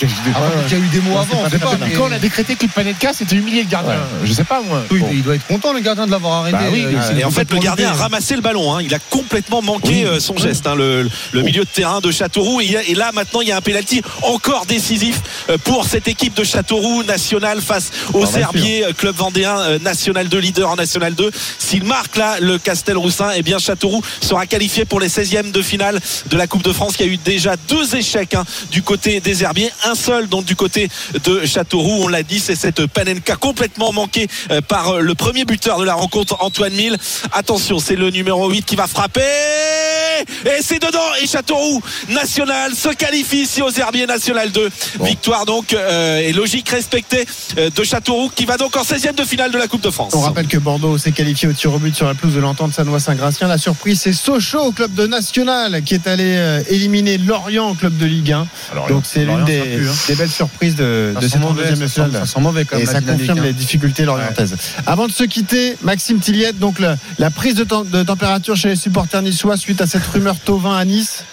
il y a eu des mots avant, pas. mais- Quand on a décrété que le panenka, c'était humilier le gardien. Je sais pas moi. Oui, Bon. mais il doit être content le gardien de l'avoir arrêté. Bah oui, Euh, Et en fait, le gardien a ramassé le ballon. hein. Il a complètement manqué euh, son geste, hein, le, le milieu de terrain de Châteauroux. Et, et là, maintenant, il y a un pénalty encore décisif euh, pour cette équipe de Châteauroux nationale face au Ah, Serbier, club vendéen national 2, leader en national 2. S'il marque là le Castelroussin, eh bien Châteauroux sera qualifié pour les 16e de finale de la Coupe de France. Il y a eu déjà deux échecs hein, du côté des Herbiers, un seul donc du côté de Châteauroux. On l'a dit, c'est cette Panenka complètement manquée euh, par euh, le premier buteur de la rencontre, Antoine Mille. Attention, c'est le numéro 8 qui va frapper. Et c'est dedans. Et Châteauroux national se qualifie ici aux Herbiers national 2. Victoire donc euh, et logique respectée de Châteauroux qui va donc en 16e de finale de la Coupe de France. On rappelle que Bordeaux s'est qualifié au tir au but sur la pelouse de l'entente Sanois-Saint-Gratien. La surprise, c'est Sochaux, club de National, qui est allé euh, éliminer Lorient, club de Ligue 1. Donc c'est l'une des, hein. des belles surprises de, de cette mauvais, deuxième ça nationale. sent- ça sent mauvais même, Et ça confirme hein. les difficultés lorientaises. Avant de se quitter, Maxime Tilliette, donc la, la prise de, de température chez les supporters niçois suite à cette rumeur Tovin à Nice.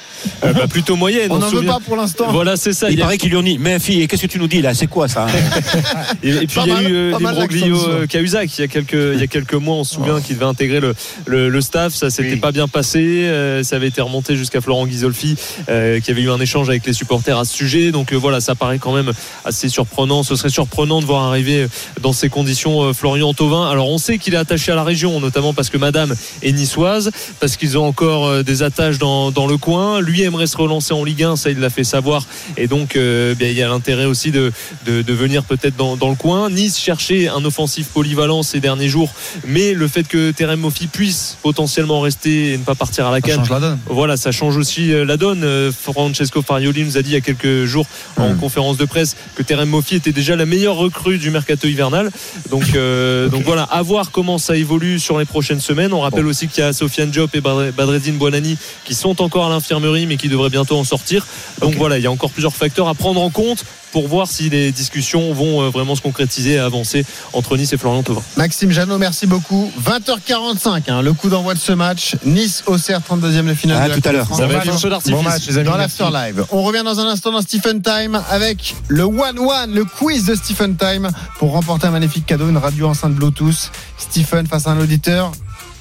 Euh, bah, plutôt moyenne. On n'en veut pas pour l'instant. Voilà, c'est ça. Il Il y a- paraît qu'ils lui ont dit, mais fille, qu'est-ce que tu nous dis là C'est quoi ça Et, et puis Pas il y a mal, eu euh, l'imbroglio l'accent, euh, Cahuzac il y a quelques il y a quelques mois on se souvient qu'il devait intégrer le, le, le staff ça s'était Oui. pas bien passé euh, ça avait été remonté jusqu'à Florent Ghisolfi euh, qui avait eu un échange avec les supporters à ce sujet donc euh, voilà ça paraît quand même assez surprenant ce serait surprenant de voir arriver dans ces conditions euh, Florian Thauvin alors on sait qu'il est attaché à la région notamment parce que madame est niçoise parce qu'ils ont encore euh, des attaches dans, dans le coin lui aimerait se relancer en Ligue 1 ça il l'a fait savoir et donc euh, bien, il y a l'intérêt aussi de, de, de venir peut-être dans, dans le coin. Nice cherchait un offensif polyvalent ces derniers jours, mais le fait que Terem Moffi puisse potentiellement rester et ne pas partir à la Ça canne, change la donne. voilà, ça change aussi euh, la donne. Euh, Francesco Farioli nous a dit il y a quelques jours en conférence de presse que Terem Moffi était déjà la meilleure recrue du mercato hivernal. Donc, euh, donc voilà, à voir comment ça évolue sur les prochaines semaines. On rappelle aussi qu'il y a Sofiane Diop et Badr- Badreddine Buonani qui sont encore à l'infirmerie mais qui devraient bientôt en sortir. Donc voilà, il y a encore plusieurs facteurs à prendre en compte pour voir si les discussions vont euh, vraiment se concrétiser et avancer entre Nice et Florian Thauvin. Maxime Janot, merci beaucoup. 20h45, hein, le coup d'envoi de ce match. Nice-Auxerre, 32e de finale. Ah, de la tout à l'heure. Ça va Bon être un match. feu d'artifice. Bon match, les amis. dans l'After Live. On revient dans un instant dans Stephen Time avec le One One, le quiz de Stephen Time pour remporter un magnifique cadeau, une radio enceinte Bluetooth. Stephen face à un auditeur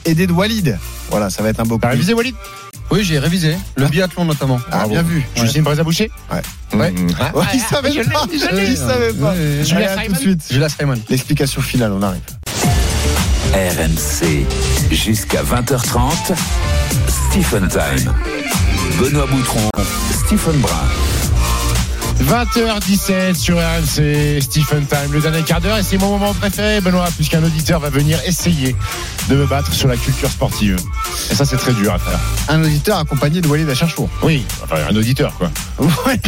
aidé de Walid. Voilà, ça va être un beau T'as quiz. révisé Walid Oui, j'ai révisé. Le biathlon notamment. Ah, bien vu. Justine Braise à boucher Ouais. Ouais. Ouais, il savait je l'ai, pas. je l'ai. Il savait pas. Julia à tout de suite. Julia Simon. L'explication finale, on arrive. RMC, jusqu'à 20h30, Stephen Time. Benoît Boutron, Stephen Brun. 20h17 sur RMC, Stephen Time, le dernier quart d'heure, et c'est mon moment préféré, Benoît, puisqu'un auditeur va venir essayer de me battre sur la culture sportive. Et ça, c'est très dur à faire. Un auditeur accompagné de Walid Acharchour. Oui, enfin, un auditeur, quoi. Ouais.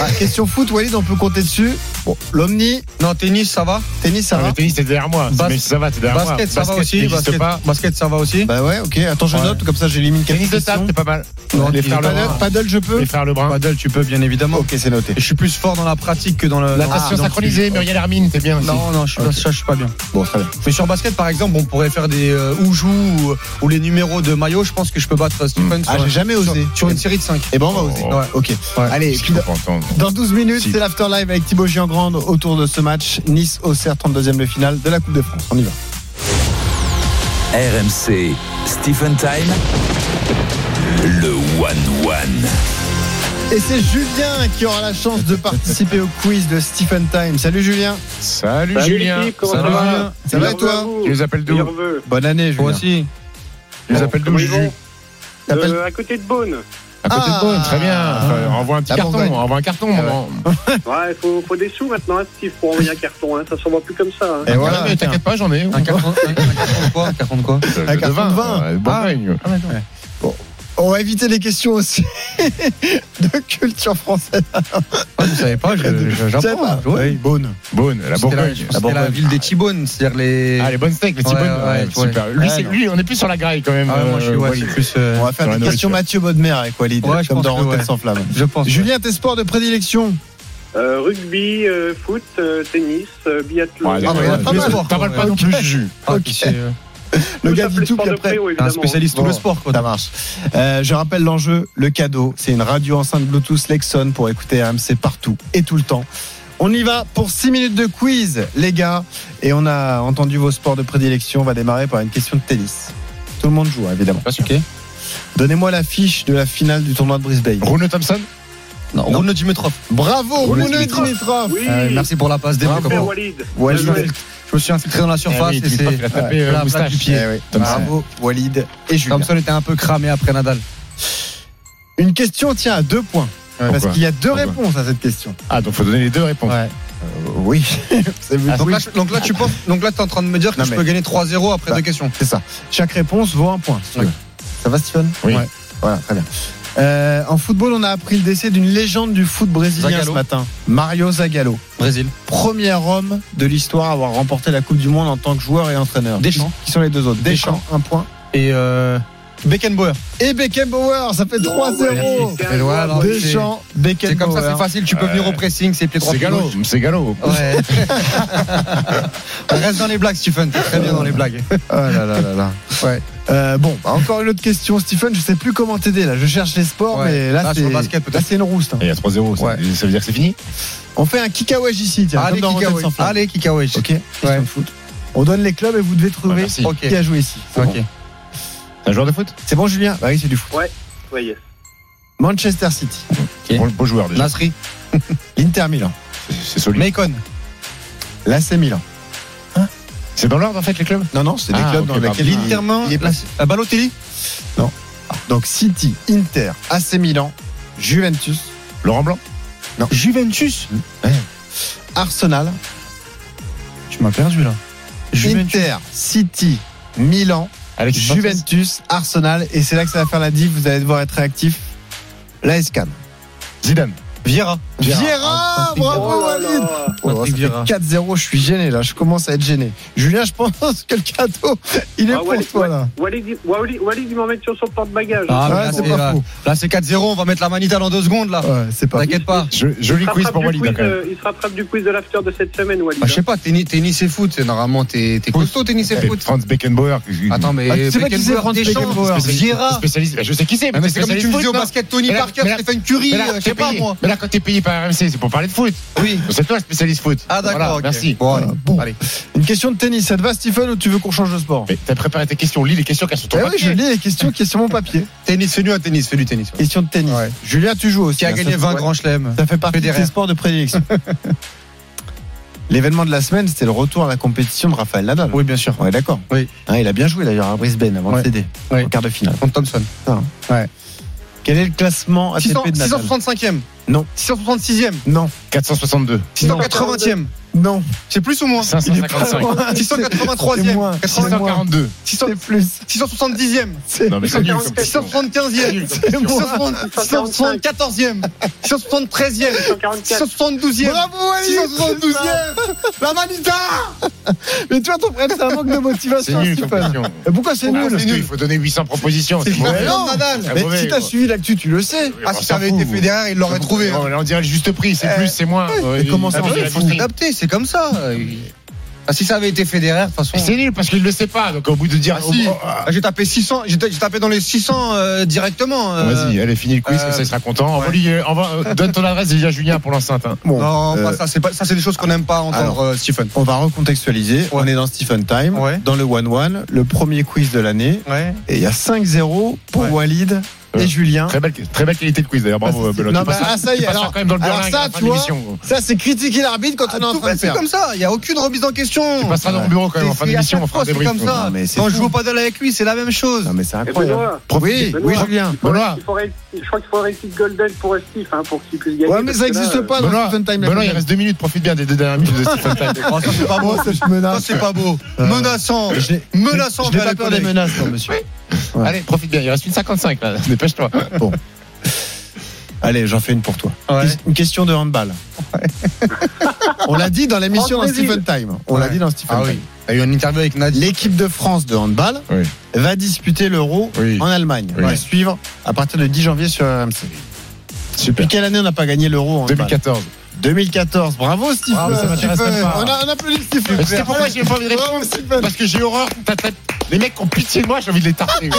Ah, question foot, Walid, on peut compter dessus? Bon, l'Omni, Non, tennis, ça va? tennis, ça va? le tennis, c'est derrière moi. Bas- Mais ça va, t'es derrière moi. Basket, ça va aussi. Basket, pas. basket, ça va aussi? Bah ouais, ok. Attends, je Ouais. note, comme ça j'élimine quelques Tennis de table, c'est pas mal. Non, les paddle, frères Lebrun. paddle, je peux? Les frères Lebrun. Paddle, tu peux bien évidemment. Ok, c'est noté. Je suis plus fort dans la pratique que dans le. Dans le- synchronisée, Muriel Hermine, t'es bien aussi. Non, non, je suis, pas, Ok. ça, je suis pas bien. Bon, très bien. Mais sur basket, par exemple, on pourrait faire des euh, Oujou ou, ou les numéros de maillot. Je pense que je peux battre Stephen Ah, sur, j'ai jamais osé. sur une série de 5. Eh ben, on va Oh. oser. Ouais. Ok. Allez, puis dans 12 minutes, Si. c'est l'After Live avec Thibaut Giangrande autour de ce match. Nice au 32e de finale de la Coupe de France. On y va. RMC, Stephen Time. Le One One. Et c'est Julien qui aura la chance de participer au quiz de Stephen Time. Salut Julien. Salut, Salut, Julien. comment Salut, ça va Julien. Ça va et toi Tu les appelles d'où. Bonne année, Julien. Moi aussi. Tu les Bon, appelles d'où, T'appelles- Euh, À côté de Beaune. À côté Ah. de Beaune, très bien. Enfin, envoie un petit carton. Bourgogne. Envoie un carton, Ah maman. Ouais, il faut, faut des sous maintenant, hein, Steve, pour envoyer un carton. Hein. Ça s'envoie plus comme ça. hein. Et voilà. Ah, mais t'inquiète pas, j'en ai. Un carton, un, un carton de quoi Un carton de quoi De- de carton de vin. ouais, Bourgogne. On va éviter les questions aussi de culture française. Ah, Vous savez pas, j'apprends. pas Oui, Beaune. Beaune, la Bourgogne. c'était la ville des T-Bones, c'est-à-dire les. Ah, les bonnes steaks, les Ouais, T-bones. ouais, Ouais, ouais. super. Lui, Ah, on est plus sur la graille quand même. Ah, moi, je suis euh, Walid. plus. euh, On va faire des questions. Mathieu Bodmer avec Walid, comme dans ouais. sans flamme. Je pense. Julien, tes sports de prédilection Euh, rugby, euh, foot, euh, tennis, euh, biathlon. Pas mal. pas non plus, Juju. Ah, Ok. Le Tout gars dit tout, puis après. un spécialiste de Bon. le sport. Quoi. Ça marche. Euh, je rappelle l'enjeu, le cadeau. C'est une radio enceinte Bluetooth Lexon pour écouter RMC partout et tout le temps. On y va pour 6 minutes de quiz, les gars. Et on a entendu vos sports de prédilection. On va démarrer par une question de tennis. Tout le monde joue, hein, évidemment. Ok. Donnez-moi l'affiche de la finale du tournoi de Brisbane. Rune Thompson Non, Rune Dimitrov. Bravo, Rune Rune Dimitrov. Dimitrov. Oui, Euh, merci pour la passe des super Comment Walid. Je, me suis infiltré dans la surface Eh oui, et c'est il a tapé, ouais, euh, la plaque du pied. Eh. Bravo, Walid et Julien. Thompson était un peu cramé après Nadal. Une question tient à deux points. parce qu'il y a deux réponses à cette question. Ah, donc faut donner les deux réponses. Ouais. Euh, oui. Vu- donc, oui. là, je- donc là, tu penses, donc là, t'es en train de me dire que Non, je peux gagner 3-0 après Bah, deux questions. C'est ça. Chaque réponse vaut un point. si. Ça va, Stephen Oui. Ouais. Voilà, très bien. Euh, en football, on a appris le décès d'une légende du foot brésilien Zagallo. ce matin. Mario Zagallo. Brésil. Premier homme de l'histoire à avoir remporté la Coupe du Monde en tant que joueur et entraîneur. Deschamps. Qui sont les deux autres? Deschamps, un point. Et euh, Beckenbauer. Et Beckenbauer, ça fait 3-0. Et voilà, non, Deschamps, C'est Beckenbauer. comme ça, c'est facile. Tu peux venir au pressing, c'est pied droit. C'est galop, c'est galop. Ouais. Reste dans les blagues, Stephen. T'es très bien dans les blagues. Oh là là là là. Ouais. Euh, bon, bah, encore une autre question, Stephen. Je sais plus comment t'aider là. Je cherche les sports, Ouais. mais là, Là, c'est c'est une rouste. hein. Et il y a 3-0, ça, Ouais. ça veut dire que c'est fini On fait un kickawage ici, tiens. Allez, flamme. Allez, Kikawe. Ok. On donne les clubs et vous devez trouver qui a joué ici. C'est Ok. bon C'est un joueur de foot C'est bon, Julien Bah oui, c'est du foot. Ouais, ouais, yes. Manchester City, Bon, beau joueur déjà. Nasri. l'Inter Milan, C'est solide. Macon. l'AC Milan. C'est dans l'ordre en fait les clubs Non, non, c'est des Ah, clubs dans lesquels il- L'Interman. il est placé. La Balotelli. Donc City, Inter, AC Milan, Juventus, Laurent Blanc Juventus. Arsenal, Tu m'as perdu là. Inter, City, Milan, Juventus, Arsenal. Et c'est là que ça va faire la diff. Vous allez devoir être réactif. La Escan. Zidane. Vieira. Vieira, bravo Walid. là. Oh, ça Patrick fait Vieira. 4-0, je suis gêné là, je commence à être gêné. Julien, je pense que le cadeau, il est Ah, pour Walid, toi là. Walid, il- Walid, Walid, il m'en met sur son porte-bagages. Ah, Ouais, là, c'est pas là, faux. là, c'est 4-0. On va mettre la manita dans deux secondes là. Ouais, c'est pas T'inquiète pas. Je- Joli Il se quiz rattrape pour du Walid quiz, euh, Il se rattrape du quiz de l'after de cette semaine, Walid. Bah, je sais pas, tennis, tennis et foot. c'est Normalement, t'es t'es costaud, tennis et Eh, foot. Franz Beckenbauer. Attends, mais Ah, tu sais pas qui c'est, Beckenbauer, Franz Beckenbauer Vieira. Spécialiste. Je sais qui c'est. Ah, mais c'est comme si tu me disais au basket Tony Parker, Mais là, euh, je sais pas moi. Là, quand t'es payé par RMC, c'est pour parler de foot. Oui. C'est toi spécialiste foot. Ah d'accord, Voilà. Merci. Bon, allez. Bon. allez. Une question de tennis, ça te va Stephen ou tu veux qu'on change de sport Mais t'as préparé tes questions, lis les questions qu'elles sont Eh ton oui, je lis les questions qui sont sur mon papier. Tennis, fais-nous un tennis, fais du tennis. ouais. Question de tennis. Ouais. Julien, tu joues aussi. Qui a hein, gagné ça- 20 grands chelems Ça fait partie de Federer. tes sports de prédilection. L'événement de la semaine, c'était le retour à la compétition de Raphaël Nadal. Oui, bien sûr. On est d'accord. Oui. Hein, il a bien joué d'ailleurs à Brisbane avant Ouais. de céder Ouais. en quart de finale. Contre Thompson. Quel est le classement ATP de Nadal? 665e. Non. 666e. Non. 462. 680e. Non. C'est plus ou moins 555. 683e. moins. 642. C'est plus. 670e. C'est Non, mais c'est nul comme question. 675e. c'est moins. 674e. 673e. 672e. Bravo Ali 672e. La manita Mais tu vois ton frère, c'est un manque de C'est motivation, nul. Et pourquoi c'est nul Parce qu'il faut donner 800 propositions. C'est non, Nadal. C'est Mais si t'as suivi l'actu, tu le sais. Ah, si ça avait été Federer, il l'aurait trouvé. hein. On dirait le juste prix, c'est plus, c'est moins. mais comment il- ça, il faut Adapté, c'est comme ça. Ah, si ça avait été Federer, de toute façon. C'est nul parce qu'il ne le sait pas. Donc au bout de dire. Ah, si. oh, ah, J'ai tapé 600, j'ai ta- j'ai tapé dans les 600 euh, directement. euh. Vas-y, allez, finis le quiz, euh, comme ça il sera content. ouais. Euh, envoie- donne ton adresse déjà à Julien pour l'enceinte. hein. Bon, Non, euh, pas ça, c'est pas ça, c'est des choses qu'on n'aime pas entendre, Alors. euh, Stephen. on va recontextualiser. On est dans Stephen Time, Ouais. dans le 1-1, le premier quiz de l'année. Ouais. Et il y a 5-0 pour Ouais. Walid et Euh, Julien. Très belle, très belle qualité de quiz d'ailleurs, bravo Ah, c'est- Belot. non, bah, ah, ça y est, alors- quand même dans le alors Berlin ça, la tu de vois. Ça, c'est critiquer l'arbitre quand on est en Tout- train de c'est faire. comme ça, il n'y a aucune remise en question. Tu passeras dans mon bureau quand même en C'est- fin c'est d'émission, on fera c'est débrief. comme ça. C'est Quand je joue au paddle avec lui, c'est la même chose. Non, mais c'est Et incroyable. Oui, oui, Julien. Je crois qu'il faudrait une petite golden pour Steve hein, pour qu'il puisse gagner. Ouais, mais ça n'existe euh, pas dans Stephen Time. Benoît, il reste deux minutes, profite bien des deux dernières minutes de Stephen Time. Oh, c'est pas beau. c'est pas beau. Euh, Menaçant. Je n'ai- Menaçant Je pas les peur des menaces, monsieur. Ouais. Allez, profite bien, il reste une 55 là, dépêche-toi. Bon. Allez, j'en fais une pour toi. Ouais. Une question de handball. On l'a dit dans l'émission dans. Stephen Time. On l'a dit dans Stephen Ah Time. oui. Il y a eu une interview avec Nadia. L'équipe de France de handball Oui. va disputer l'Euro Oui. en Allemagne. On va suivre à partir de 10 janvier sur RMC. Super. Depuis quelle année on n'a pas gagné l'Euro en handball 2014. 2014. Bravo Stephen. Bravo, ça Stephen. pas. On, a, on applaudit Stephen. Sais pourquoi j'ai pas envie de répondre Stephen. Parce que j'ai horreur. t'as- t'as- Les mecs qui ont pitié de moi, j'ai envie de les tarter.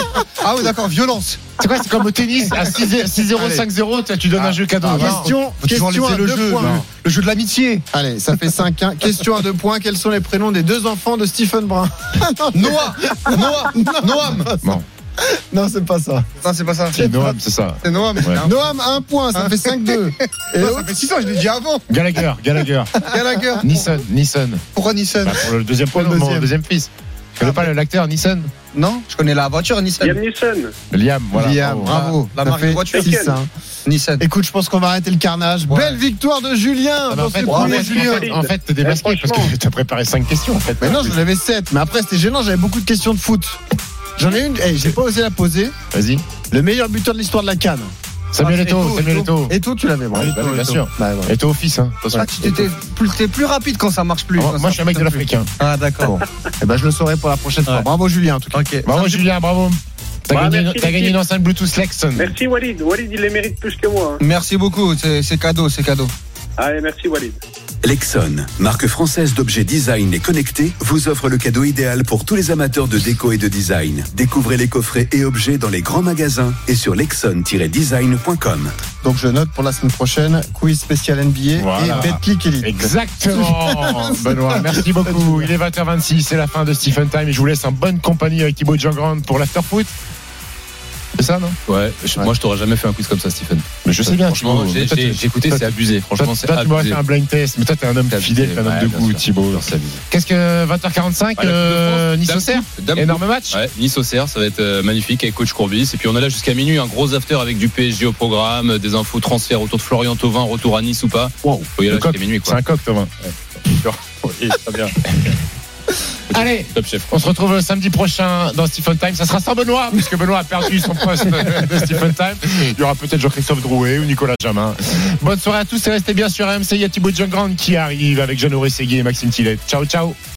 Ah oui, d'accord, violence. C'est quoi C'est comme au tennis, à 6-0, 5-0, tu- tu donnes un jeu cadeau. Ah, Non. question, Faut toujours question laisser à le deux jeu, points. le, le jeu de l'amitié. Allez, ça fait 5-1. Question à deux points. Quels sont les prénoms des deux enfants de Stephen Brun Noah, Noah, Noam. Bon. Non, c'est pas ça. Non, c'est pas ça. C'est Noam, c'est ça. C'est Noam. Ouais. Noam, un point, ça fait 5-2. Et Non, l'autre, ça fait 6 ans, je l'ai dit avant. Gallagher, Gallagher. Gallagher. Nissan, Nissan. Pourquoi Nissan Bah, pour le deuxième point, le mon deuxième. deuxième fils. Tu connais pas l'acteur Nissan Non, je connais la voiture Nissan. Liam Neeson. Liam, voilà. Liam, bravo. bravo. La Ça marque de voiture. 6, hein. Nissan. Écoute, je pense qu'on va arrêter le carnage. Ouais. Belle victoire de Julien Ah, en fait, fait, Julien. en fait, en fait, t'es démasqué Eh, parce que t'as préparé 5 questions en fait. Mais non, j'en avais 7. Mais après, c'était gênant, j'avais beaucoup de questions de foot. J'en ai une, eh, j'ai pas osé la poser. Vas-y. Le meilleur buteur de l'histoire de la Cannes. Samuel Ah, Eto'o, Samuel Eto'o. Et tout, tu l'avais, oui, bien sûr. Eto'o fils, hein. Ah, tu plus, t'es plus rapide quand ça marche plus. Moi, quand moi, je suis un mec de plus. l'Africain. Ah, d'accord. Eh ben, je le saurai pour la prochaine fois. Bravo, Julien, en tout cas. Bravo Julien, bravo. T'as Bah, gagné, une enceinte Bluetooth Lexon. Merci Walid. Walid, il les mérite plus que moi. hein. Merci beaucoup. C'est c'est cadeau, c'est cadeau. Allez, merci Walid. Lexon, marque française d'objets design et connectés, vous offre le cadeau idéal pour tous les amateurs de déco et de design. Découvrez les coffrets et objets dans les grands magasins et sur lexon-design.com. Donc, je note pour la semaine prochaine, quiz spécial NBA Voilà. et BetClick Elite. Exactement, Benoît. Merci beaucoup. Il est 20h26, c'est la fin de Stephen Time et je vous laisse en bonne compagnie avec Thibaut Jean-Grand pour l'afterfoot. C'est ça, non Ouais, je- moi je t'aurais jamais fait un quiz comme ça, Stephen. Mais je sais bien, Franchement, j'ai écouté, c'est abusé. Franchement, c'est toi, tu m'aurais abusé. fait un blind test, mais toi, t'es un homme fidèle, abusé. t'es un homme de goût. Thibaut. Abusé. Qu'est-ce que 20h45, Ouais, la euh, Coupe de Nice France, Auxerre Dame Coupe. Énorme match Ouais, Nice Auxerre, ça va être euh, magnifique avec coach Courbis. Et puis on a là jusqu'à minuit un gros after avec du PSG au programme, des infos transferts autour de Florian Thauvin, retour à Nice ou pas. Wow. C'est un coq, Thomas. Oui, très bien. Allez, Top chef. on se retrouve samedi prochain dans Stephen Time. Ça sera sans Benoît, puisque Benoît a perdu son poste de Stephen Time. Il y aura peut-être Jean-Christophe Drouet ou Nicolas Jamin. Bonne soirée à tous et restez bien sur RMC. Il y a Thibaut Jean-Grand qui arrive avec Jeannot Rességuier et Maxime Tillet. Ciao, ciao.